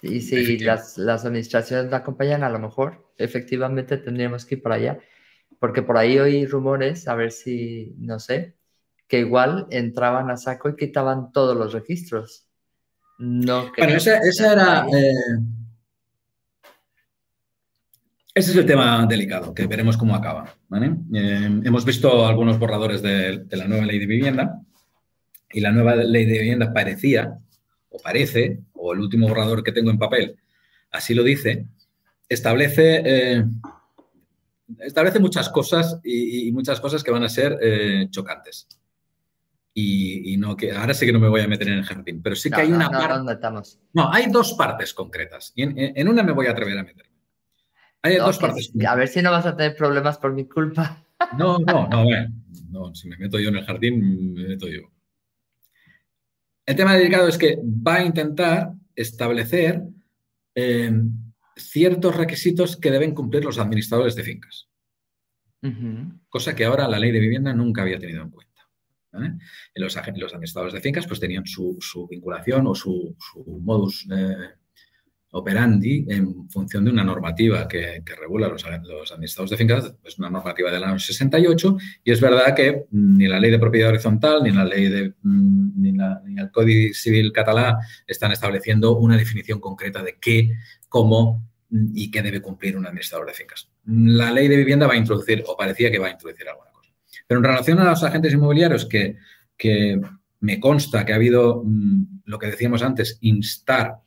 Y si las, las administraciones la acompañan, a lo mejor efectivamente tendríamos que ir para allá porque por ahí oí rumores, a ver si, no sé, que igual entraban a saco y quitaban todos los registros. No bueno, ese, era... Eh, ese es el tema delicado, que veremos cómo acaba. Eh, hemos visto algunos borradores de, la nueva ley de vivienda y la nueva ley de vivienda parecía, o parece, o el último borrador que tengo en papel, así lo dice, establece eh, establece muchas cosas y, muchas cosas que van a ser eh, chocantes. Y, no que ahora sí que no me voy a meter en el jardín, pero sí que hay una parte. No, hay dos partes concretas y en, una me voy a atrever a meterme. Hay dos partes. A ver si no vas a tener problemas por mi culpa. No, no, no, no, si me meto yo en el jardín, me meto yo. El tema delicado es que va a intentar establecer eh, ciertos requisitos que deben cumplir los administradores de fincas. Cosa que ahora la ley de vivienda nunca había tenido en cuenta. Los, los, administradores de fincas pues tenían su, vinculación o su, modus eh, operandi en función de una normativa que, regula los, los, administradores de fincas, es una normativa del año 68, y es verdad que ni la ley de propiedad horizontal, ni la ley de mm, ni, ni el Código Civil catalán están estableciendo una definición concreta de qué, cómo y que debe cumplir un administrador de fincas. La ley de vivienda va a introducir, o parecía que va a introducir alguna cosa. Pero en relación a los agentes inmobiliarios, que, que me consta que ha habido mm, lo que decíamos antes, instar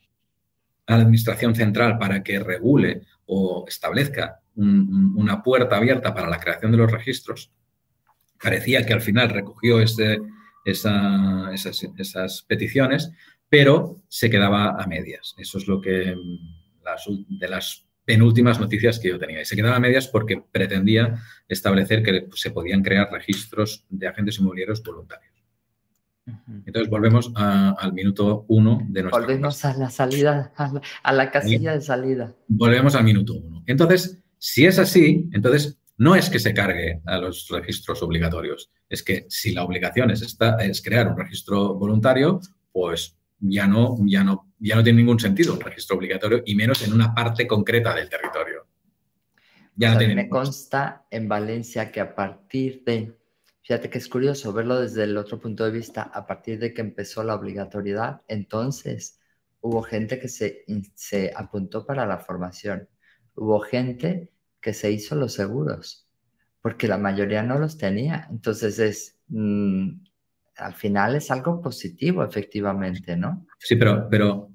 a la Administración Central para que regule o establezca una puerta abierta para la creación de los registros, parecía que al final recogió ese, esas, esas peticiones, pero se quedaba a medias. Eso es lo que de las penúltimas noticias que yo tenía. Y se quedaba a medias porque pretendía establecer que se podían crear registros de agentes inmobiliarios voluntarios. Entonces volvemos al minuto uno de nuestra Volvemos a la salida, a la, casilla de salida. Volvemos al minuto uno. Entonces, si es así, entonces no es que se cargue a los registros obligatorios, es que si la obligación es, es crear un registro voluntario, pues ya no, ya no, ya no tiene ningún sentido un registro obligatorio y menos en una parte concreta del territorio. Ya me consta en Valencia que a partir de, fíjate que es curioso verlo desde el otro punto de vista, a partir de que empezó la obligatoriedad, entonces hubo gente que se, se apuntó para la formación, hubo gente que se hizo los seguros, porque la mayoría no los tenía. Entonces es, mm, al final es algo positivo, efectivamente, ¿no? Sí, pero, pero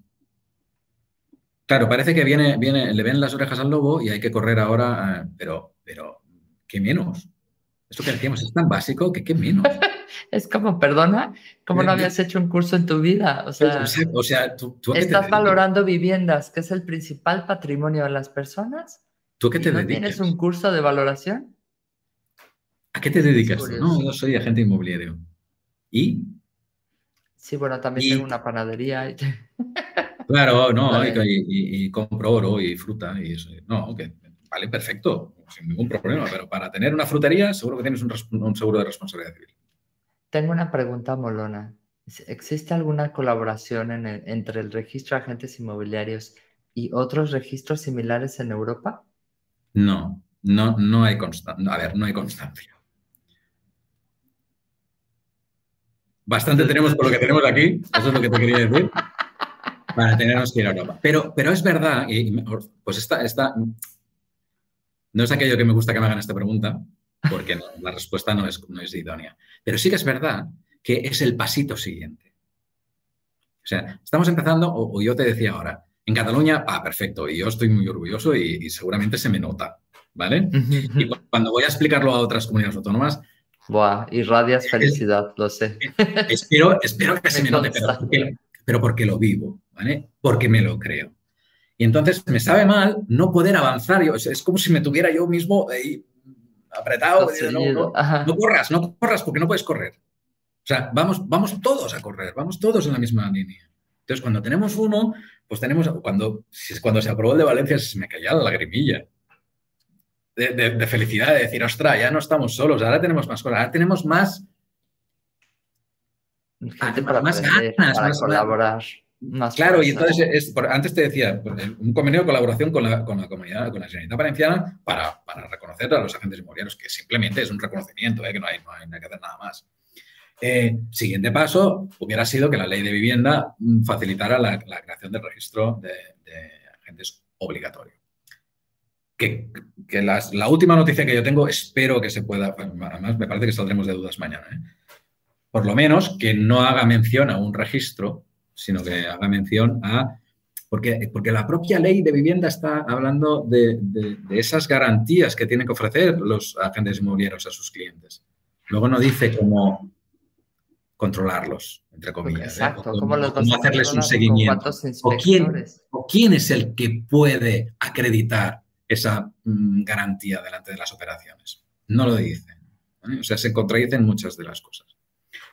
claro, parece que viene, viene, le ven las orejas al lobo y hay que correr ahora, eh, pero, pero, ¿qué menos? Esto que decíamos es tan básico que qué menos. es como, perdona, ¿cómo no habías hecho un curso en tu vida? O sea, o sea tú, estás valorando viviendas, que es el principal patrimonio de las personas. ¿Tú qué te no ¿Tienes un curso de valoración? ¿A qué te dedicas? No, yo soy agente inmobiliario. ¿Y? Sí, bueno, también tengo una panadería. Claro, no, y, compro oro y fruta y eso. No, que vale, perfecto, sin ningún problema, pero para tener una frutería seguro que tienes un, seguro de responsabilidad civil. Tengo una pregunta molona. ¿Existe alguna colaboración entre el registro de agentes inmobiliarios y otros registros similares en Europa? No, no, no hay constancia. A ver, no hay constancia. Bastante tenemos por lo que tenemos aquí, eso es lo que te quería decir. para tenernos que ir a Europa. Pero, pero es verdad, y pues esta, esta, no es aquello que me gusta que me hagan esta pregunta, porque la respuesta no es, no es idónea. Pero sí que es verdad que es el pasito siguiente. O sea, estamos empezando, o, yo te decía ahora, en Cataluña, ah, perfecto, y yo estoy muy orgulloso y, seguramente se me nota, ¿vale? y cuando voy a explicarlo a otras comunidades autónomas... Buah, irradias felicidad, lo sé. Espero, espero que se me note, pero porque, pero porque lo vivo, ¿vale? Porque me lo creo. Y entonces me sabe mal no poder avanzar. es como si me tuviera yo mismo apretado. No, corras, no corras porque no puedes correr. O sea, vamos, vamos todos a correr, vamos todos en la misma línea. Entonces, cuando tenemos uno, pues tenemos, cuando, cuando se aprobó el de Valencia, se me caía la lagrimilla. De, felicidad, de decir, ostras, ya no estamos solos, ahora tenemos más cosas, ahora tenemos más, más ganas, más colaborar claro, y entonces, antes te decía, pues, un convenio de colaboración con la, con la comunidad, con la Generalitat Valenciana para, para, reconocer a los agentes inmobiliarios, que simplemente es un reconocimiento, ¿eh? que no hay, no hay, que hacer nada más. Eh, siguiente paso hubiera sido que la ley de vivienda mm, facilitara la, creación del registro de, agentes obligatorio. Que, que la última noticia que yo tengo, espero que se pueda, además me parece que saldremos de dudas mañana, ¿eh? por lo menos que no haga mención a un registro sino que haga mención a... Porque, porque la propia ley de vivienda está hablando de, esas garantías que tienen que ofrecer los agentes inmobiliarios a sus clientes. Luego no dice cómo controlarlos, entre comillas. ¿eh? Exacto, cómo, cómo hacerles un seguimiento. O quién, o quién es el que puede acreditar esa mm, garantía delante de las operaciones. No lo dice. O sea, se contradicen muchas de las cosas.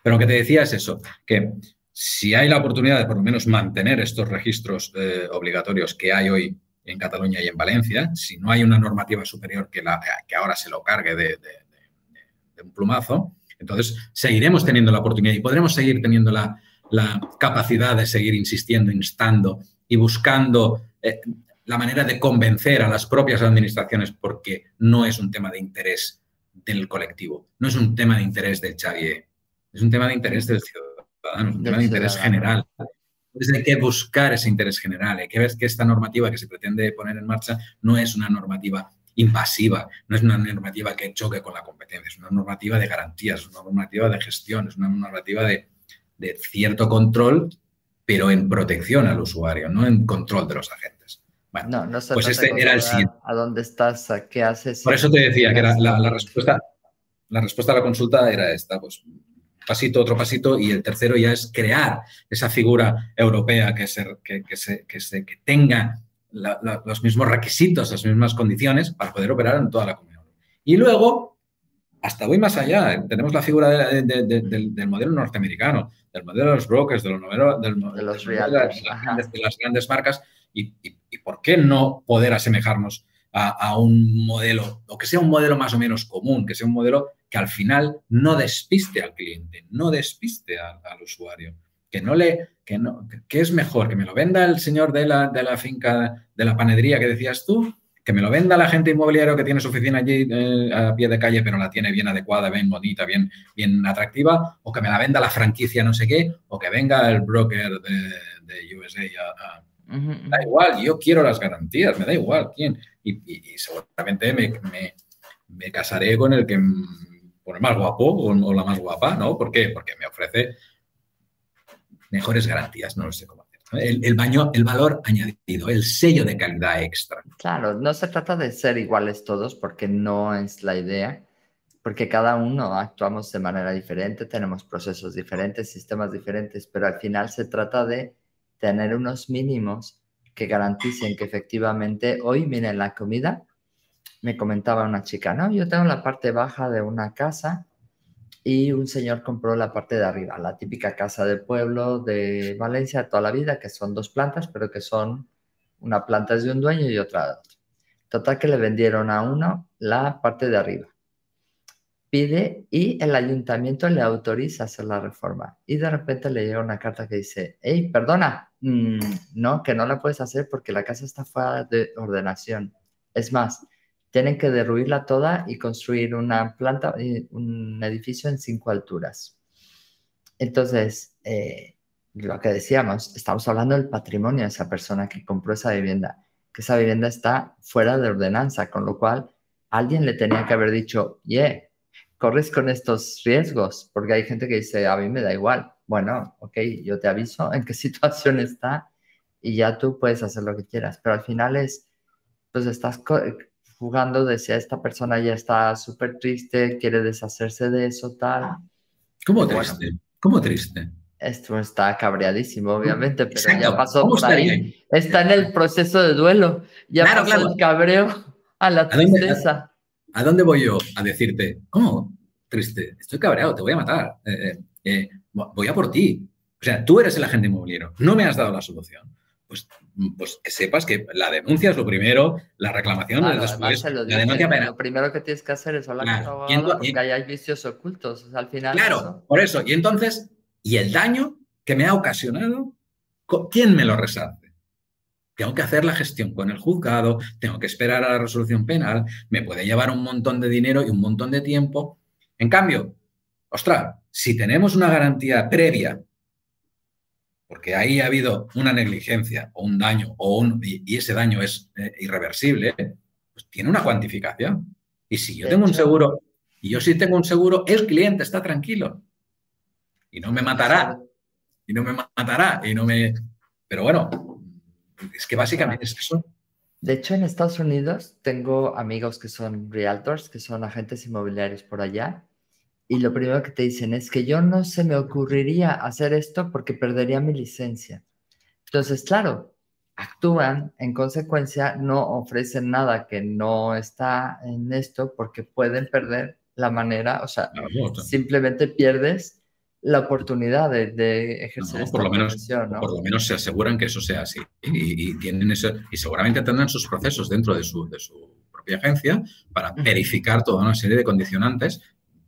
Pero lo que te decía es eso, que si hay la oportunidad de por lo menos mantener estos registros eh, obligatorios que hay hoy en Cataluña y en Valencia, si no hay una normativa superior que, ahora se lo cargue de, un plumazo, entonces seguiremos teniendo la oportunidad y podremos seguir teniendo la, capacidad de seguir insistiendo, instando y buscando eh, la manera de convencer a las propias administraciones porque no es un tema de interés del colectivo, no es un tema de interés del Xavier, es un tema de interés del ciudadano un tema de interés general. Entonces hay que buscar ese interés general, hay que ver que esta normativa que se pretende poner en marcha no es una normativa invasiva, no es una normativa que choque con la competencia, es una normativa de garantías, es una normativa de gestión, es una normativa de, cierto control, pero en protección al usuario, no en control de los agentes. Bueno, no, pues este era el siguiente. ¿A dónde estás? ¿A qué haces? Por eso te decía que era la, respuesta, la respuesta a la consulta era esta, pues pasito, otro pasito, y el tercero ya es crear esa figura europea que, que, que, se, que, se, que tenga los mismos requisitos, las mismas condiciones para poder operar en toda la comunidad. Y luego, hasta voy más allá, tenemos la figura del, modelo norteamericano, del modelo de los brokers, de los, del, de, los de, las, grandes, marcas, y, y, por qué no poder asemejarnos a, un modelo, o que sea un modelo más o menos común, que sea un modelo que al final no despiste al cliente, no despiste al, usuario, que no le, que no, que es mejor que me lo venda el señor de la, de la finca, de la panadería que decías tú, que me lo venda la gente inmobiliario que tiene su oficina allí eh, a pie de calle, pero la tiene bien adecuada, bien bonita, bien, bien atractiva, o que me la venda la franquicia no sé qué, o que venga el broker de, USA a, Da igual, yo quiero las garantías, me da igual quién. Y, seguramente me, casaré con el que por el más guapo o, la más guapa, ¿no? ¿Por qué? Porque me ofrece mejores garantías, no lo sé cómo hacer. El, baño, el valor añadido, el sello de calidad extra. Claro, no se trata de ser iguales todos porque no es la idea, porque cada uno actuamos de manera diferente, tenemos procesos diferentes, sistemas diferentes, pero al final se trata de tener unos mínimos que garanticen que efectivamente hoy, miren la comida, me comentaba una chica, no, yo tengo la parte baja de una casa y un señor compró la parte de arriba, la típica casa de pueblo de Valencia toda la vida, que son dos plantas, pero que son una planta es de un dueño y otra de otro. Total que le vendieron a uno la parte de arriba pide y el ayuntamiento le autoriza hacer la reforma. Y de repente le llega una carta que dice, hey, perdona, mm, no, que no la puedes hacer porque la casa está fuera de ordenación. Es más, tienen que derruirla toda y construir una planta, un edificio en cinco alturas. Entonces, eh, lo que decíamos, estamos hablando del patrimonio de esa persona que compró esa vivienda, que esa vivienda está fuera de ordenanza, con lo cual alguien le tenía que haber dicho, yeah, corres con estos riesgos, porque hay gente que dice, a mí me da igual. Bueno, ok, yo te aviso en qué situación está y ya tú puedes hacer lo que quieras, pero al final es, pues estás jugando de si esta persona ya está súper triste, quiere deshacerse de eso, tal. ¿Cómo triste? ¿Cómo triste? Esto está cabreadísimo, obviamente, pero ya pasó por ahí. Está en el proceso de duelo. Ya pasó el cabreo a la tristeza. ¿A dónde voy yo a decirte, cómo triste? Estoy cabreado, te voy a matar. Eh, eh, eh, voy a por ti. O sea, tú eres el agente inmobiliario, no me has dado la solución. Pues, pues que sepas que la denuncia es lo primero, la reclamación es después. Lo, la denuncia lo primero que tienes que hacer es hablar con tu porque hay vicios ocultos. al final. Claro, por eso. Y entonces, ¿y el daño que me ha ocasionado? ¿Quién me lo resarce? tengo que hacer la gestión con el juzgado, tengo que esperar a la resolución penal, me puede llevar un montón de dinero y un montón de tiempo. En cambio, ostras, si tenemos una garantía previa, porque ahí ha habido una negligencia o un daño, o un, y, ese daño es eh, irreversible, pues tiene una cuantificación. Y si yo tengo un seguro, y yo sí tengo un seguro, el cliente está tranquilo. Y no me matará. Y no me matará. Y no me. Pero bueno, es que básicamente es eso. De hecho, en Estados Unidos tengo amigos que son realtors, que son agentes inmobiliarios por allá, y lo primero que te dicen es que yo no se me ocurriría hacer esto porque perdería mi licencia. Entonces, claro, actúan, en consecuencia, no ofrecen nada que no está en esto porque pueden perder la manera, o sea, simplemente pierdes la oportunidad de, ejercer esta por lo menos, Por lo menos se aseguran que eso sea así. Y, tienen eso, y seguramente tendrán sus procesos dentro de su, de su propia agencia para verificar toda una serie de condicionantes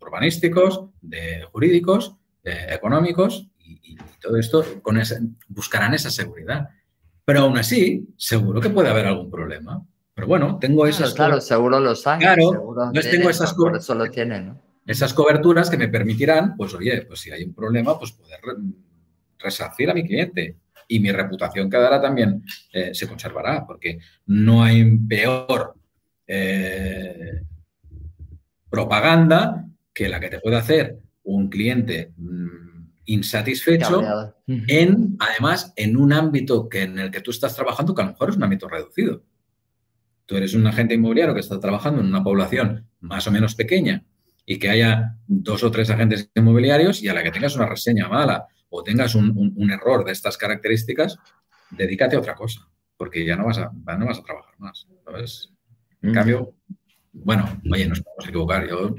urbanísticos, de jurídicos, económicos y, todo esto con buscarán esa seguridad. Pero aún así, seguro que puede haber algún problema. Pero bueno, tengo esas... Claro, seguro los hay. Claro, seguro tengo esas... Por eso lo tienen, ¿no? esas coberturas que me permitirán, pues oye, pues si hay un problema, pues poder resarcir a mi cliente. Y mi reputación quedará también, eh, se conservará, porque no hay peor eh, propaganda que la que te puede hacer un cliente mm, insatisfecho en, además, en un ámbito que, en el que tú estás trabajando, que a lo mejor es un ámbito reducido. Tú eres un agente inmobiliario que está trabajando en una población más o menos pequeña y que haya dos o tres agentes inmobiliarios y a la que tengas una reseña mala o tengas un, error de estas características, dedícate a otra cosa, porque ya no vas a, no vas a trabajar más. En cambio, bueno, oye, nos podemos equivocar. Yo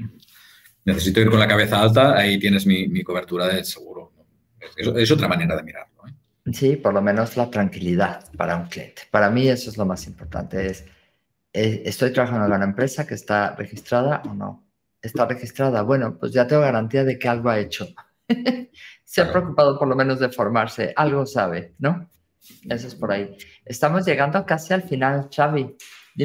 necesito ir con la cabeza alta, ahí tienes mi, cobertura de seguro. Es, otra manera de mirarlo. ¿eh? Sí, por lo menos la tranquilidad para un cliente. Para mí eso es lo más importante. Es, eh, ¿Estoy trabajando en una empresa que está registrada o no? está registrada. Bueno, pues ya tengo garantía de que algo ha hecho. Se ha preocupado por lo menos de formarse, algo sabe, ¿no? Eso es por ahí. Estamos llegando casi al final, Xavi.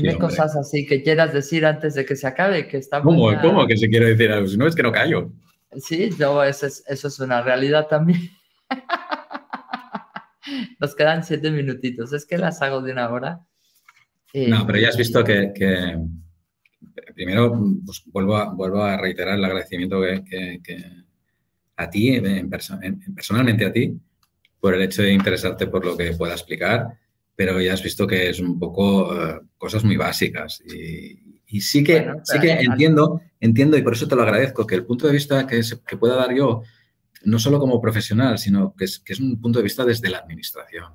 Dime cosas así que quieras decir antes de que se acabe, que ¿Cómo, ¿Cómo que se quiere decir algo? Si no, es que no callo. Sí, no, eso es, eso es una realidad también. Nos quedan siete minutitos. Es que las hago de una hora. no, pero ya has visto que primero, pues vuelvo a, vuelvo a reiterar el agradecimiento que, a ti, personalmente a ti, por el hecho de interesarte por lo que pueda explicar, pero ya has visto que es un poco eh, cosas muy básicas. Y, sí que, sí que entiendo, entiendo, y por eso te lo agradezco, que el punto de vista que, que pueda dar yo, no solo como profesional, sino que es, que es un punto de vista desde la administración,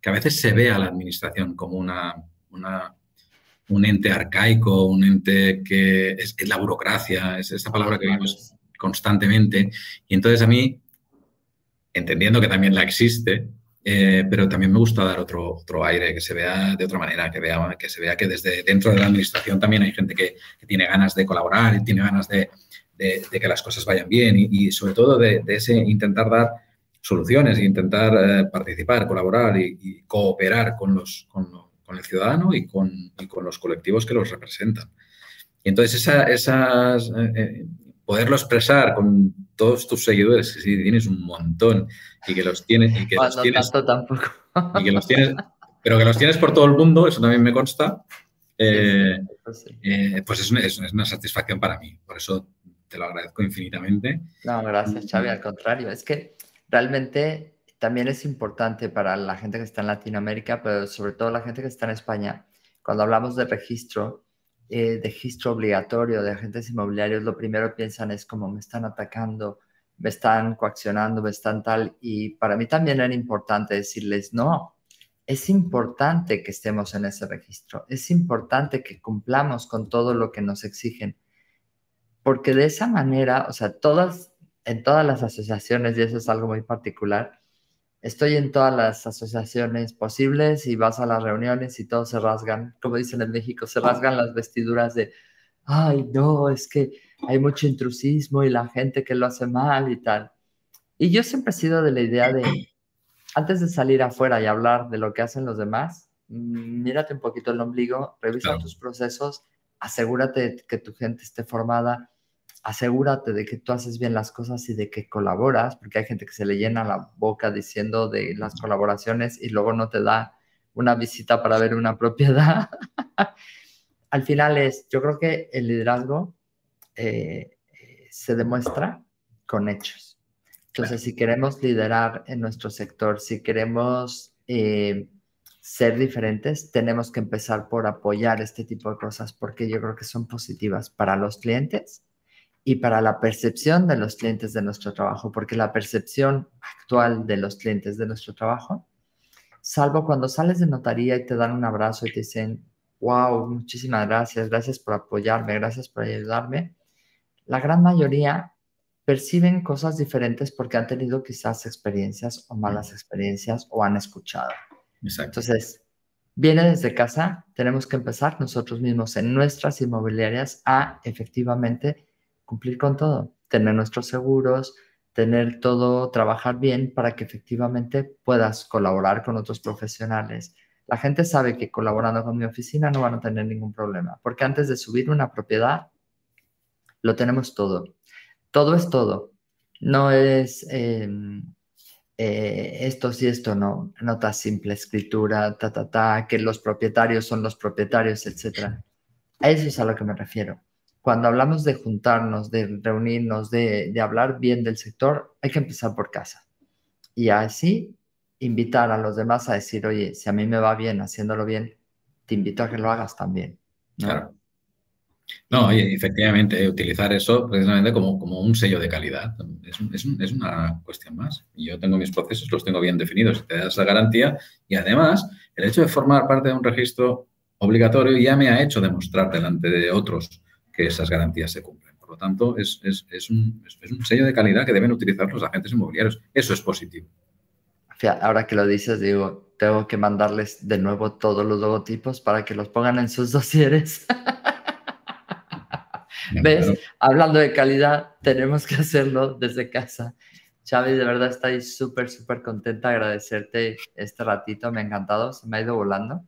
que a veces se ve a la administración como una, una un ente arcaico, un ente que es, la burocracia, es esta palabra que vemos constantemente. Y entonces a mí, entendiendo que también la existe, eh, pero también me gusta dar otro, otro aire, que se vea de otra manera, que, vea, que se vea que desde dentro de la administración también hay gente que, tiene ganas de colaborar y tiene ganas de, que las cosas vayan bien y, sobre todo de, ese intentar dar soluciones e intentar eh, participar, colaborar y, cooperar con los, con el ciudadano y con, los colectivos que los representan. Y entonces esa, esas, eh, poderlo expresar con todos tus seguidores, si tienes un montón y que los tienes y que los tienes tampoco. y que los tienes, pero que los tienes por todo el mundo, eso también me consta. Eh, eh, pues es una, satisfacción para mí. Por eso te lo agradezco infinitamente. No, gracias, Xavi. Al contrario, es que realmente también es importante para la gente que está en Latinoamérica, pero sobre todo la gente que está en España, cuando hablamos de registro, eh, registro obligatorio de agentes inmobiliarios, lo primero piensan es como me están atacando, me están coaccionando, me están tal. Y para mí también era importante decirles, no, es importante que estemos en ese registro, es importante que cumplamos con todo lo que nos exigen, porque de esa manera, o sea, todas, en todas las asociaciones, y eso es algo muy particular, estoy en todas las asociaciones posibles y vas a las reuniones y todos se rasgan, como dicen en México, se rasgan las vestiduras de, ay, no, es que hay mucho intrusismo y la gente que lo hace mal y tal. Y yo siempre he sido de la idea de, antes de salir afuera y hablar de lo que hacen los demás, mm, mírate un poquito el ombligo, revisa tus procesos, asegúrate que tu gente esté formada, asegúrate de que tú haces bien las cosas y de que colaboras, porque hay gente que se le llena la boca diciendo de las colaboraciones y luego no te da una visita para ver una propiedad. Al final es, yo creo que el liderazgo eh, eh, se demuestra con hechos. Entonces, si queremos liderar en nuestro sector, si queremos eh, ser diferentes, tenemos que empezar por apoyar este tipo de cosas porque yo creo que son positivas para los clientes y para la percepción de los clientes de nuestro trabajo, porque la percepción actual de los clientes de nuestro trabajo, salvo cuando sales de notaría y te dan un abrazo y te dicen, wow, muchísimas gracias, gracias por apoyarme, gracias por ayudarme, la gran mayoría perciben cosas diferentes porque han tenido quizás experiencias o malas experiencias o han escuchado. Entonces, viene desde casa, tenemos que empezar nosotros mismos en nuestras inmobiliarias a efectivamente cumplir con todo, tener nuestros seguros, tener todo, trabajar bien para que efectivamente puedas colaborar con otros profesionales. La gente sabe que colaborando con mi oficina no van a tener ningún problema, porque antes de subir una propiedad, lo tenemos todo todo es todo. No es em, eh, esto sí, esto no. Nota simple, escritura, ta, ta, ta, que los propietarios son los propietarios, etc. A eso es a lo que me refiero. Cuando hablamos de juntarnos, de reunirnos, de, de hablar bien del sector, hay que empezar por casa. Y así invitar a los demás a decir, oye, si a mí me va bien haciéndolo bien, te invito a que lo hagas también. Claro. No, efectivamente, utilizar eso precisamente como, como un sello de calidad es, es, es, una cuestión más. Yo tengo mis procesos, los tengo bien definidos, te da esa garantía y además el hecho de formar parte de un registro obligatorio ya me ha hecho demostrar delante de otros que esas garantías se cumplen. Por lo tanto, es, un, un sello de calidad que deben utilizar los agentes inmobiliarios. Eso es positivo. Ahora que lo dices, digo, tengo que mandarles de nuevo todos los logotipos para que los pongan en sus dosieres. ¿Ves? Hablando de calidad, tenemos que hacerlo desde casa. Xavi, de verdad estoy súper, súper contenta. Agradecerte este ratito, me ha encantado, se me ha ido volando.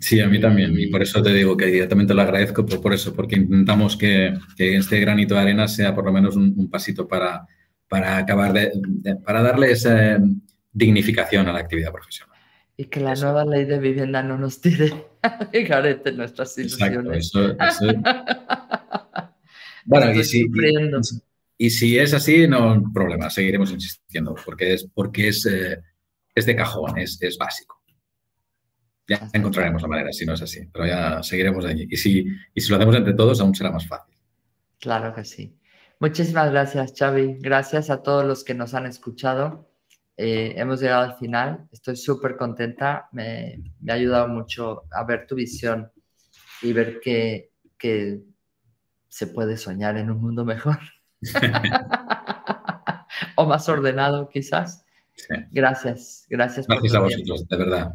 Sí, a mí también, y por eso te digo que directamente lo agradezco por, eso, porque intentamos que, este granito de arena sea por lo menos un, pasito para, para acabar de, para darle esa dignificación a la actividad profesional. Y que la nueva ley de vivienda no nos tire a en nuestras ilusiones. Exacto, eso, eso. Bueno, y si, y, si, es así, no problema, seguiremos insistiendo, porque es, porque es, eh, es de cajón, es, es básico. Ya encontraremos la manera si no es así, pero ya seguiremos allí. Y si, y si lo hacemos entre todos, aún será más fácil. Claro que sí. Muchísimas gracias, Xavi. Gracias a todos los que nos han escuchado. Eh, hemos llegado al final. Estoy súper contenta. Me, me, ha ayudado mucho a ver tu visión y ver que, que se puede soñar en un mundo mejor. o más ordenado, quizás. Gracias, gracias. Gracias a vosotros, de verdad.